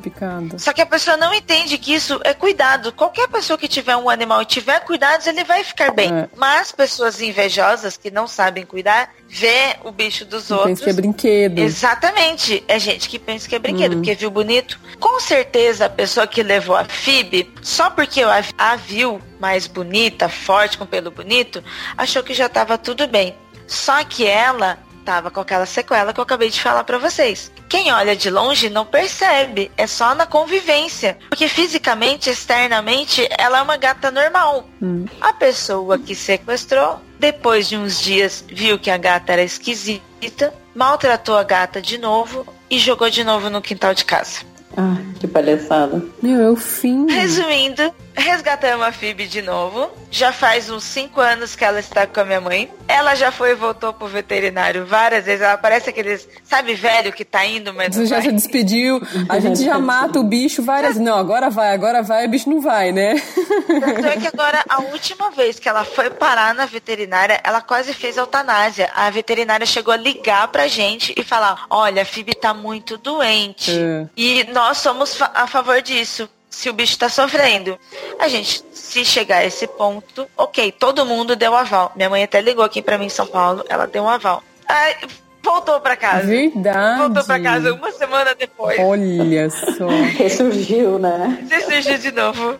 Só que a pessoa não entende que isso é cuidado. Qualquer pessoa que tiver um animal e tiver cuidados, ele vai ficar bem. É. Mas pessoas invejosas que não sabem cuidar, vê o bicho dos outros. Pensa que é brinquedo. Exatamente. É gente que pensa que é brinquedo, uhum. porque viu bonito. Com certeza a pessoa que levou a Fib, só porque a, a viu mais bonita, forte, com pelo bonito, achou que já estava tudo bem. Só que ela tava com aquela sequela que eu acabei de falar para vocês. Quem olha de longe não percebe, é só na convivência. Porque fisicamente, externamente, ela é uma gata normal. Hum. A pessoa que sequestrou, depois de uns dias, viu que a gata era esquisita, maltratou a gata de novo e jogou de novo no quintal de casa. Ah, que palhaçada. Meu, é o fim. Resumindo, resgatamos a Phoebe de novo. Já faz uns 5 anos que ela está com a minha mãe. Ela já foi e voltou pro veterinário várias vezes. Ela parece aqueles, sabe, velho que tá indo, mas. Você já se despediu. A gente já mata o bicho várias. Não, agora vai, agora vai, o bicho não vai, né? Tanto é que agora, a última vez que ela foi parar na veterinária, ela quase fez eutanásia. A veterinária chegou a ligar pra gente e falar: olha, a Phoebe tá muito doente. É. E nós somos a favor disso se o bicho está sofrendo. A gente, se chegar a esse ponto, ok, todo mundo deu aval. Minha mãe até ligou aqui para mim em São Paulo, ela deu um aval. Aí, voltou para casa. Verdade. Voltou para casa uma semana depois. Olha só. [LAUGHS] Ressurgiu, né? Ressurgiu de novo.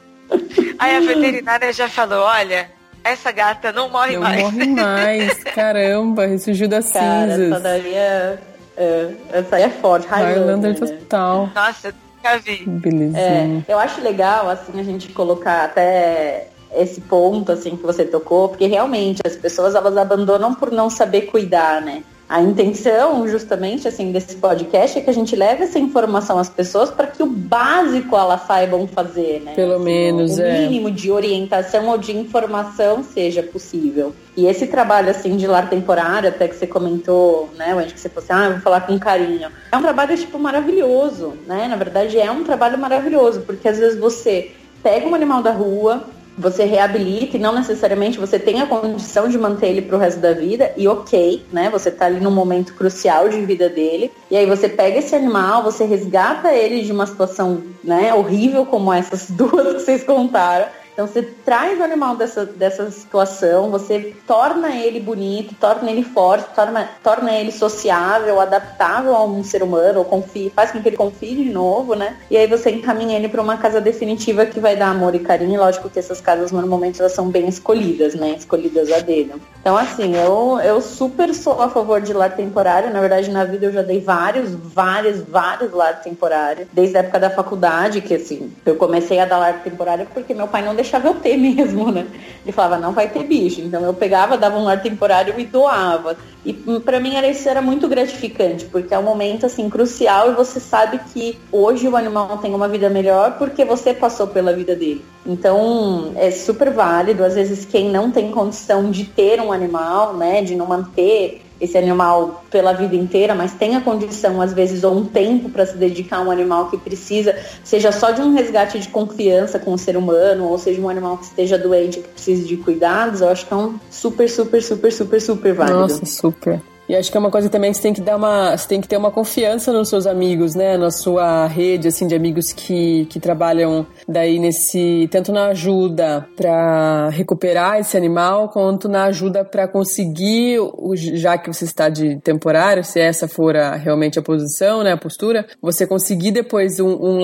Aí a veterinária já falou, olha, essa gata não morre não mais. Não morre mais, [LAUGHS] caramba, ressurgiu das Cara, cinzas. Essa daí é, é, essa aí é forte, Highlander, Highlander total. Nossa, nunca vi. Belezinha. É, eu acho legal, assim, a gente colocar até esse ponto, assim, que você tocou, porque realmente as pessoas, elas abandonam por não saber cuidar, né? A intenção, justamente, assim, desse podcast é que a gente leve essa informação às pessoas para que o básico elas saibam fazer, né? Pelo assim, menos, o, o é. mínimo de orientação ou de informação seja possível. E esse trabalho, assim, de lar temporário, até que você comentou, né, onde que você falou assim, ah, eu vou falar com carinho. É um trabalho, tipo, maravilhoso, né? Na verdade, é um trabalho maravilhoso, porque às vezes você pega um animal da rua, você reabilita e não necessariamente você tem a condição de manter ele para o resto da vida e ok, né? Você tá ali num momento crucial de vida dele e aí você pega esse animal, você resgata ele de uma situação, né, horrível como essas [LAUGHS] duas que vocês contaram então você traz o animal dessa, dessa situação, você torna ele bonito, torna ele forte, torna, torna ele sociável, adaptável a um ser humano, ou confie, faz com que ele confie de novo, né? E aí você encaminha ele para uma casa definitiva que vai dar amor e carinho. Lógico que essas casas normalmente elas são bem escolhidas, né? Escolhidas a dedo. Então assim, eu, eu super sou a favor de lar temporário. Na verdade, na vida eu já dei vários, vários, vários lar temporário. Desde a época da faculdade, que assim, eu comecei a dar lar temporário porque meu pai não deixava deixava eu ter [LAUGHS] mesmo, né? Ele falava, não vai ter bicho. Então eu pegava, dava um lar temporário e doava. E para mim era, isso era muito gratificante, porque é um momento assim crucial e você sabe que hoje o animal tem uma vida melhor porque você passou pela vida dele. Então é super válido. Às vezes quem não tem condição de ter um animal, né, de não manter esse animal pela vida inteira, mas tem a condição, às vezes, ou um tempo para se dedicar a um animal que precisa, seja só de um resgate de confiança com o ser humano, ou seja um animal que esteja doente, que precise de cuidados, eu acho que é um super, super, super, super, super válido. Nossa, super. E acho que é uma coisa também que você tem que dar uma. Você tem que ter uma confiança nos seus amigos, né? Na sua rede, assim, de amigos que, que trabalham daí nesse. tanto na ajuda para recuperar esse animal, quanto na ajuda para conseguir, já que você está de temporário, se essa for a, realmente a posição, né? A postura, você conseguir depois um, um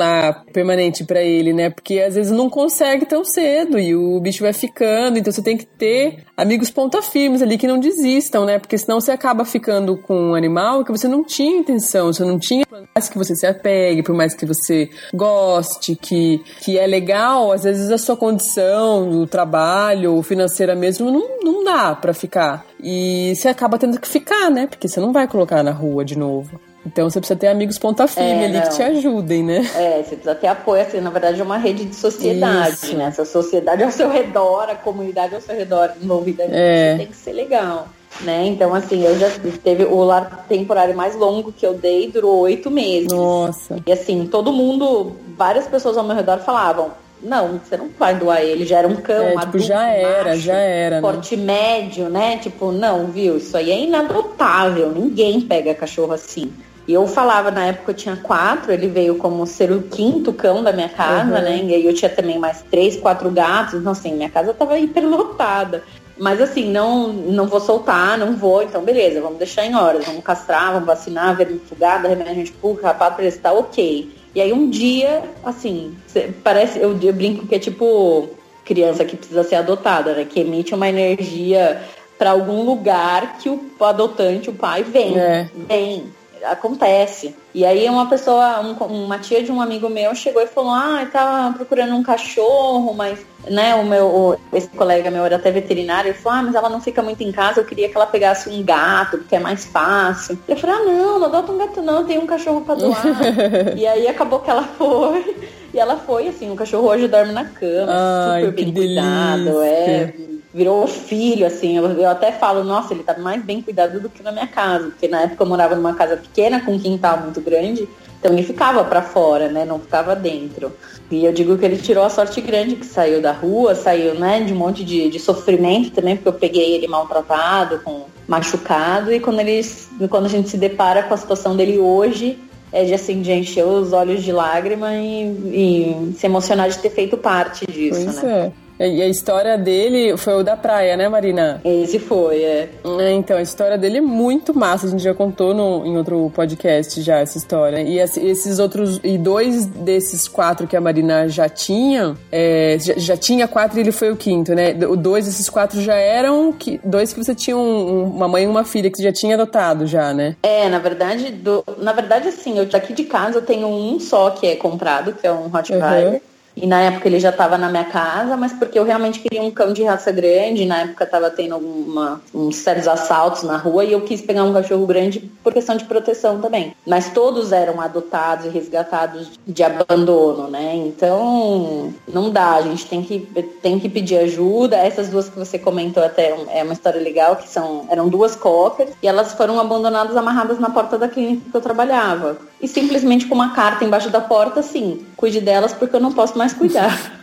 permanente para ele, né? Porque às vezes não consegue tão cedo e o bicho vai ficando, então você tem que ter amigos ponta firmes ali que não desistam, né? Porque senão você acaba ficando com um animal que você não tinha intenção, você não tinha, por mais que você se apegue, por mais que você goste, que, que é legal, às vezes a sua condição, o trabalho, financeira mesmo, não, não dá para ficar. E você acaba tendo que ficar, né? Porque você não vai colocar na rua de novo. Então você precisa ter amigos ponta firme é, ali não. que te ajudem, né? É, você precisa ter apoio, assim, na verdade é uma rede de sociedade, Isso. né? Essa sociedade ao seu redor, a comunidade ao seu redor envolvida é. tem que ser legal. Né? Então, assim, eu já teve o lar temporário mais longo que eu dei, durou oito meses. Nossa. E assim, todo mundo, várias pessoas ao meu redor falavam, não, você não vai doar ele, já era um cão, é, tipo, adulto, já era, macho, já era. Porte né? médio, né? Tipo, não, viu? Isso aí é inadotável, ninguém pega cachorro assim. E eu falava, na época eu tinha quatro, ele veio como ser o quinto cão da minha casa, uhum. né? E aí eu tinha também mais três, quatro gatos. Então, assim, minha casa tava hiperlotada. Mas assim, não, não vou soltar, não vou, então beleza, vamos deixar em horas, vamos castrar, vamos vacinar, vermifugada, remédio de pulga, rapado pra tá ok. E aí um dia, assim, parece, eu, eu brinco que é tipo criança que precisa ser adotada, né? Que emite uma energia para algum lugar que o adotante, o pai, vem. É. Vem acontece. E aí uma pessoa, um, uma tia de um amigo meu chegou e falou, ah, tava procurando um cachorro, mas, né, o meu, o, esse colega meu era até veterinário, ele falou, ah, mas ela não fica muito em casa, eu queria que ela pegasse um gato, porque é mais fácil. Eu falei, ah, não, não adota um gato não, tem um cachorro pra doar. [LAUGHS] e aí acabou que ela foi, e ela foi, assim, o cachorro hoje dorme na cama, Ai, super bem cuidado, é virou filho, assim. Eu, eu, até falo, nossa, ele tá mais bem cuidado do que na minha casa, porque na época eu morava numa casa pequena com um quintal muito grande, então ele ficava para fora, né? Não ficava dentro. E eu digo que ele tirou a sorte grande que saiu da rua, saiu, né, de um monte de, de sofrimento também, porque eu peguei ele maltratado, com machucado, e quando ele, quando a gente se depara com a situação dele hoje, é de assim, de encher os olhos de lágrima e, e se emocionar de ter feito parte disso, pois né? É. E a história dele foi o da praia, né, Marina? Esse foi, é. é. Então, a história dele é muito massa. A gente já contou no, em outro podcast já essa história. E esses outros. E dois desses quatro que a Marina já tinha. É, já, já, tinha quatro e ele foi o quinto, né? O dois desses quatro já eram. Que, dois que você tinha um, uma mãe e uma filha que você já tinha adotado, já, né? É, na verdade, do, na verdade, assim, eu daqui de casa eu tenho um só que é comprado, que é um Rottweiler. Uhum. E na época ele já estava na minha casa, mas porque eu realmente queria um cão de raça grande. Na época estava tendo alguma, uns sérios assaltos na rua e eu quis pegar um cachorro grande por questão de proteção também. Mas todos eram adotados e resgatados de abandono, né? Então não dá, a gente tem que, tem que pedir ajuda. Essas duas que você comentou até é uma história legal, que são eram duas cockers e elas foram abandonadas amarradas na porta da clínica que eu trabalhava. E simplesmente com uma carta embaixo da porta, assim, cuide delas porque eu não posso mais cuidar. [LAUGHS]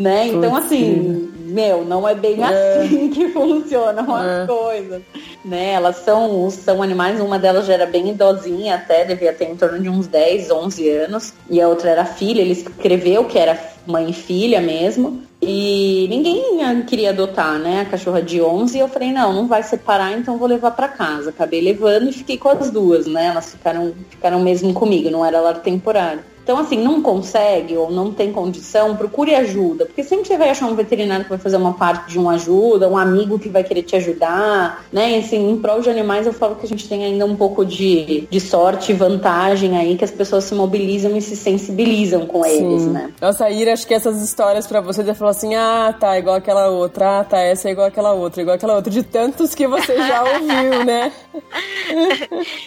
né? Então, assim, meu, não é bem é. assim [LAUGHS] que funcionam as é. coisas. Né? Elas são, são animais, uma delas já era bem idosinha até, devia ter em torno de uns 10, 11 anos, e a outra era filha, ele escreveu que era mãe e filha mesmo. E ninguém queria adotar, né? A cachorra de 11. E eu falei, não, não vai separar, então vou levar para casa. Acabei levando e fiquei com as duas, né? Elas ficaram, ficaram mesmo comigo, não era lar temporário. Então, assim, não consegue ou não tem condição, procure ajuda. Porque sempre você vai achar um veterinário que vai fazer uma parte de uma ajuda, um amigo que vai querer te ajudar, né? E, assim, em prol de animais, eu falo que a gente tem ainda um pouco de, de sorte e vantagem aí, que as pessoas se mobilizam e se sensibilizam com Sim. eles, né? Nossa, Ira, acho que essas histórias para você já falou assim, ah, tá, igual aquela outra, ah, tá, essa é igual aquela outra, igual aquela outra, de tantos que você já [LAUGHS] ouviu, né?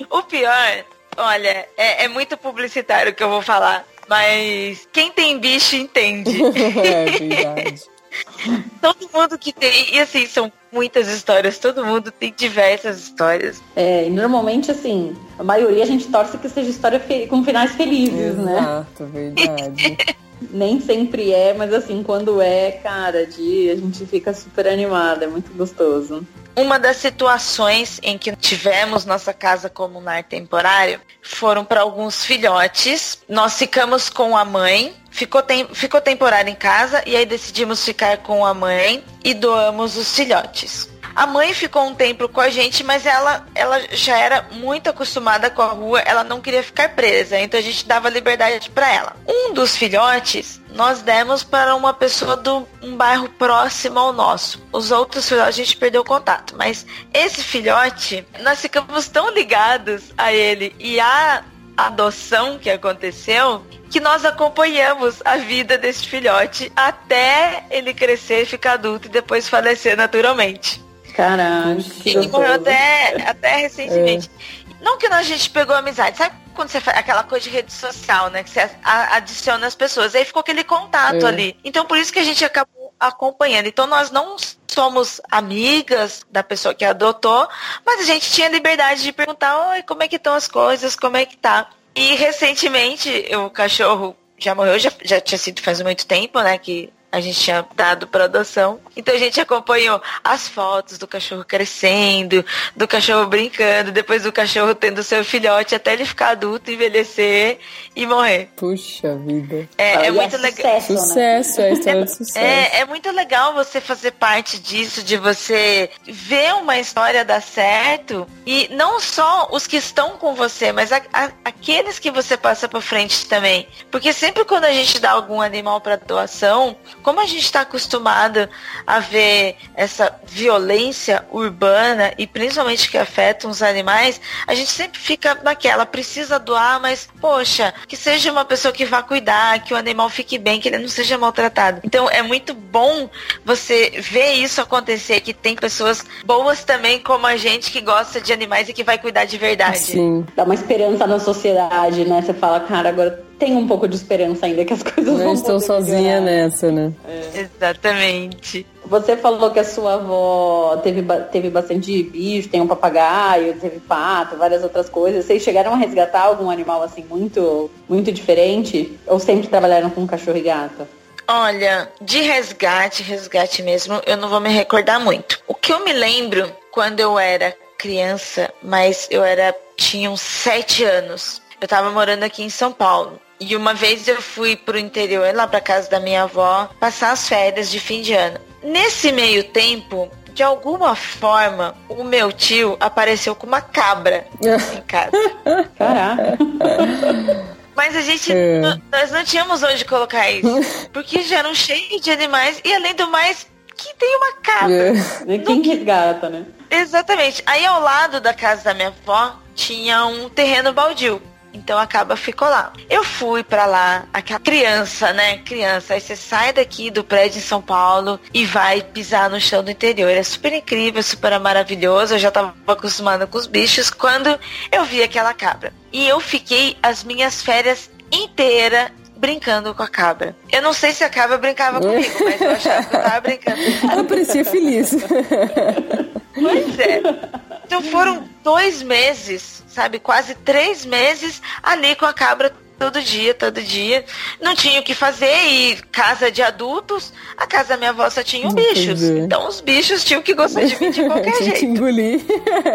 o pior Olha, é, é muito publicitário o que eu vou falar, mas quem tem bicho entende. [LAUGHS] é verdade. [LAUGHS] todo mundo que tem, e assim, são muitas histórias, todo mundo tem diversas histórias. É, e normalmente, assim, a maioria a gente torce que seja história com finais felizes, Exato, né? Exato, verdade. [LAUGHS] Nem sempre é, mas assim, quando é, cara, de, a gente fica super animada, é muito gostoso. Uma das situações em que tivemos nossa casa comunar temporário foram para alguns filhotes. Nós ficamos com a mãe, ficou, tem, ficou temporário em casa e aí decidimos ficar com a mãe e doamos os filhotes. A mãe ficou um tempo com a gente, mas ela, ela já era muito acostumada com a rua, ela não queria ficar presa, então a gente dava liberdade para ela. Um dos filhotes nós demos para uma pessoa do um bairro próximo ao nosso. Os outros filhotes a gente perdeu contato, mas esse filhote, nós ficamos tão ligados a ele e a adoção que aconteceu que nós acompanhamos a vida desse filhote até ele crescer, ficar adulto e depois falecer naturalmente. Caraca. Ele morreu até, até recentemente. É. Não que a gente pegou amizade, sabe quando você faz aquela coisa de rede social, né? Que você adiciona as pessoas. Aí ficou aquele contato é. ali. Então por isso que a gente acabou acompanhando. Então nós não somos amigas da pessoa que adotou, mas a gente tinha liberdade de perguntar, oi, como é que estão as coisas, como é que tá. E recentemente o cachorro já morreu, já, já tinha sido faz muito tempo, né? Que a gente tinha dado para adoção. Então a gente acompanhou as fotos do cachorro crescendo, do cachorro brincando, depois do cachorro tendo seu filhote até ele ficar adulto, envelhecer e morrer. Puxa vida. É, é muito legal. Sucesso, né? sucesso, é história é, de sucesso. É, é muito legal você fazer parte disso, de você ver uma história dar certo e não só os que estão com você, mas a, a, aqueles que você passa por frente também. Porque sempre quando a gente dá algum animal para doação, como a gente está acostumado a ver essa violência urbana e principalmente que afeta os animais, a gente sempre fica naquela, precisa doar, mas poxa, que seja uma pessoa que vá cuidar, que o animal fique bem, que ele não seja maltratado. Então é muito bom você ver isso acontecer, que tem pessoas boas também como a gente que gosta de animais e que vai cuidar de verdade. Sim. Dá uma esperança na sociedade, né? Você fala, cara, agora tem um pouco de esperança ainda que as [LAUGHS] coisas não vão estou sozinha melhorar. nessa, né? É. Exatamente. Você falou que a sua avó teve, teve bastante bicho, tem um papagaio, teve pato, várias outras coisas. Vocês chegaram a resgatar algum animal assim muito, muito diferente? Ou sempre trabalharam com cachorro e gato? Olha, de resgate, resgate mesmo, eu não vou me recordar muito. O que eu me lembro quando eu era criança, mas eu era tinha uns sete anos. Eu tava morando aqui em São Paulo. E uma vez eu fui pro interior, lá pra casa da minha avó, passar as férias de fim de ano. Nesse meio tempo, de alguma forma, o meu tio apareceu com uma cabra em [LAUGHS] casa. Caraca. [LAUGHS] Mas a gente, é. nós não tínhamos onde colocar isso. Porque já eram cheios de animais e além do mais, que tem uma cabra. É. Quem resgata, né? Exatamente. Aí ao lado da casa da minha avó tinha um terreno baldio. Então a cabra ficou lá. Eu fui para lá, aquela criança, né? Criança. Aí você sai daqui do prédio em São Paulo e vai pisar no chão do interior. É super incrível, super maravilhoso. Eu já tava acostumada com os bichos quando eu vi aquela cabra. E eu fiquei as minhas férias inteiras brincando com a cabra. Eu não sei se a cabra brincava comigo, mas eu achava que eu tava brincando. Ela parecia feliz. [LAUGHS] Pois é. Então foram dois meses, sabe? Quase três meses ali com a cabra todo dia, todo dia. Não tinha o que fazer e casa de adultos, a casa da minha avó só tinha bichos. Então os bichos tinham que gostar de mim de [LAUGHS] qualquer jeito. engolir.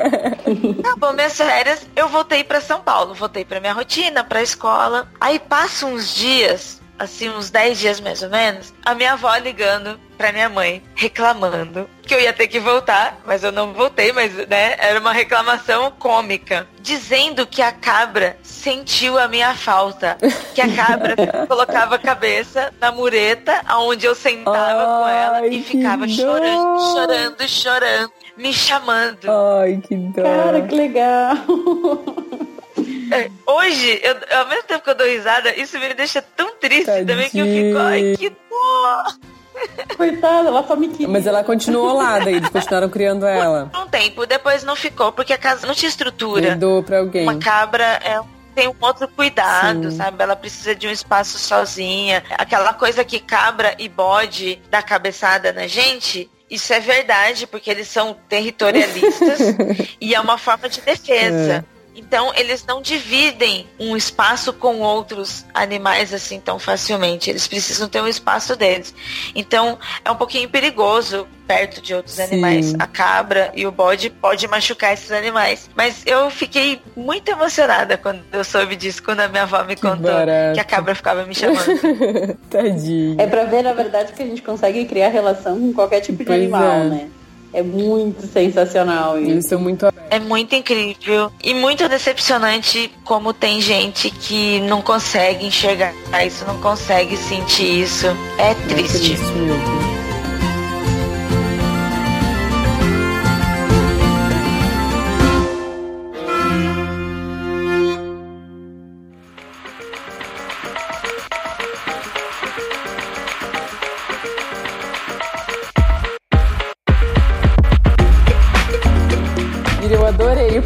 [LAUGHS] Acabou minhas férias, eu voltei pra São Paulo, voltei pra minha rotina, pra escola. Aí passa uns dias, assim, uns 10 dias mais ou menos, a minha avó ligando pra minha mãe, reclamando que eu ia ter que voltar, mas eu não voltei, mas né, era uma reclamação cômica, dizendo que a cabra sentiu a minha falta, que a cabra [LAUGHS] colocava a cabeça na mureta, aonde eu sentava com ela Ai, e ficava dó. chorando, chorando, chorando, me chamando. Ai, que dó. Cara, que legal. É, Hoje, eu, ao mesmo tempo que eu dou risada, isso me deixa tão triste também que eu fico, ai, que dó. Coitada, ela só me queria. Mas ela continuou lá, daí eles continuaram criando ela. Um tempo, depois não ficou, porque a casa não tinha estrutura. Herdou pra alguém. Uma cabra é tem um outro cuidado, Sim. sabe? Ela precisa de um espaço sozinha. Aquela coisa que cabra e bode dá cabeçada na gente. Isso é verdade, porque eles são territorialistas [LAUGHS] e é uma forma de defesa. Então, eles não dividem um espaço com outros animais assim tão facilmente. Eles precisam ter um espaço deles. Então, é um pouquinho perigoso perto de outros Sim. animais. A cabra e o bode pode machucar esses animais. Mas eu fiquei muito emocionada quando eu soube disso, quando a minha avó me contou barato. que a cabra ficava me chamando. [LAUGHS] Tadinho. É pra ver, na verdade, que a gente consegue criar relação com qualquer tipo de Pois animal, é. né? É muito sensacional Eles isso. são muito. É muito incrível e muito decepcionante como tem gente que não consegue enxergar isso, não consegue sentir isso. É É triste.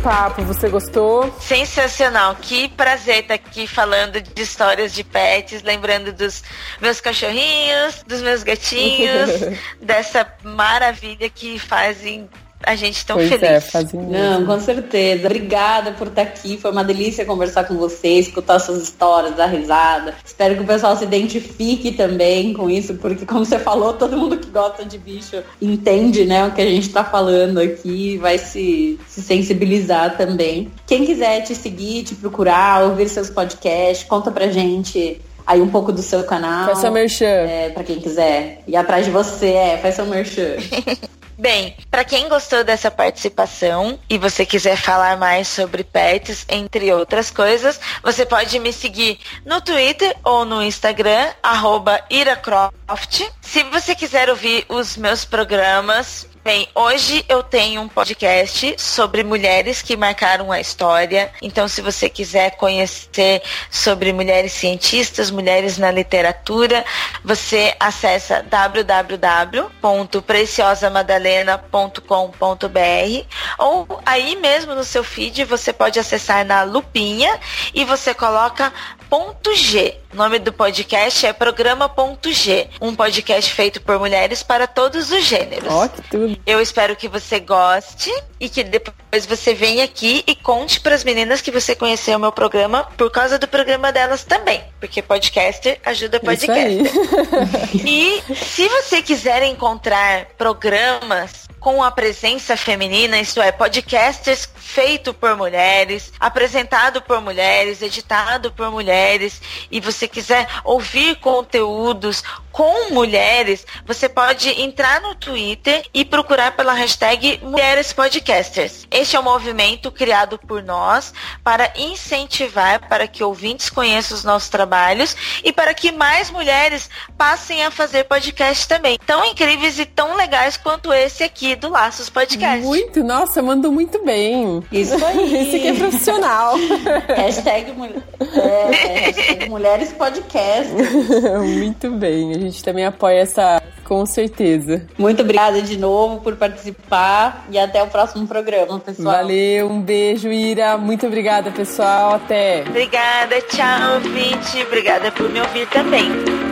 Papo, você gostou? Sensacional, que prazer estar aqui falando de histórias de pets, lembrando dos meus cachorrinhos, dos meus gatinhos, [LAUGHS] dessa maravilha que fazem a gente tão pois feliz. é, fazem Não, com certeza. Obrigada por estar aqui. Foi uma delícia conversar com você, escutar suas histórias, dar risada. Espero que o pessoal se identifique também com isso, porque como você falou, todo mundo que gosta de bicho entende, né, o que a gente tá falando aqui, vai se, se sensibilizar também. Quem quiser te seguir, te procurar, ouvir seus podcasts, conta pra gente aí um pouco do seu canal. Faz seu merchan. É, pra quem quiser ir atrás de você, é, faz seu merchan. [LAUGHS] Bem, para quem gostou dessa participação e você quiser falar mais sobre pets, entre outras coisas, você pode me seguir no Twitter ou no Instagram, iracroft. Se você quiser ouvir os meus programas, Bem, hoje eu tenho um podcast sobre mulheres que marcaram a história. Então, se você quiser conhecer sobre mulheres cientistas, mulheres na literatura, você acessa www.preciosamadalena.com.br ou aí mesmo no seu feed você pode acessar na lupinha e você coloca ponto G. O nome do podcast é Programa Ponto G, um podcast feito por mulheres para todos os gêneros. Ó, que tudo. Eu espero que você goste e que depois você venha aqui e conte para as meninas que você conheceu o meu programa por causa do programa delas também, porque podcaster ajuda Isso podcast. aí. [LAUGHS] E se você quiser encontrar programas com a presença feminina, isto é, podcasters feito por mulheres, apresentado por mulheres, editado por mulheres, e você quiser ouvir conteúdos com mulheres, você pode entrar no Twitter e procurar pela hashtag Mulheres Podcasters. Este é um movimento criado por nós para incentivar para que ouvintes conheçam os nossos trabalhos e para que mais mulheres passem a fazer podcast também. Tão incríveis e tão legais quanto esse aqui do Laços Podcast. Muito, nossa, mandou muito bem. Isso aí. [LAUGHS] Esse aqui é profissional. [LAUGHS] hashtag, é, hashtag Mulheres Podcast. [LAUGHS] muito bem. A gente também apoia essa com certeza. Muito obrigada de novo por participar e até o próximo programa, pessoal. Valeu, um beijo, Ira. Muito obrigada, pessoal. Até. Obrigada, tchau, ouvinte. Obrigada por me ouvir também.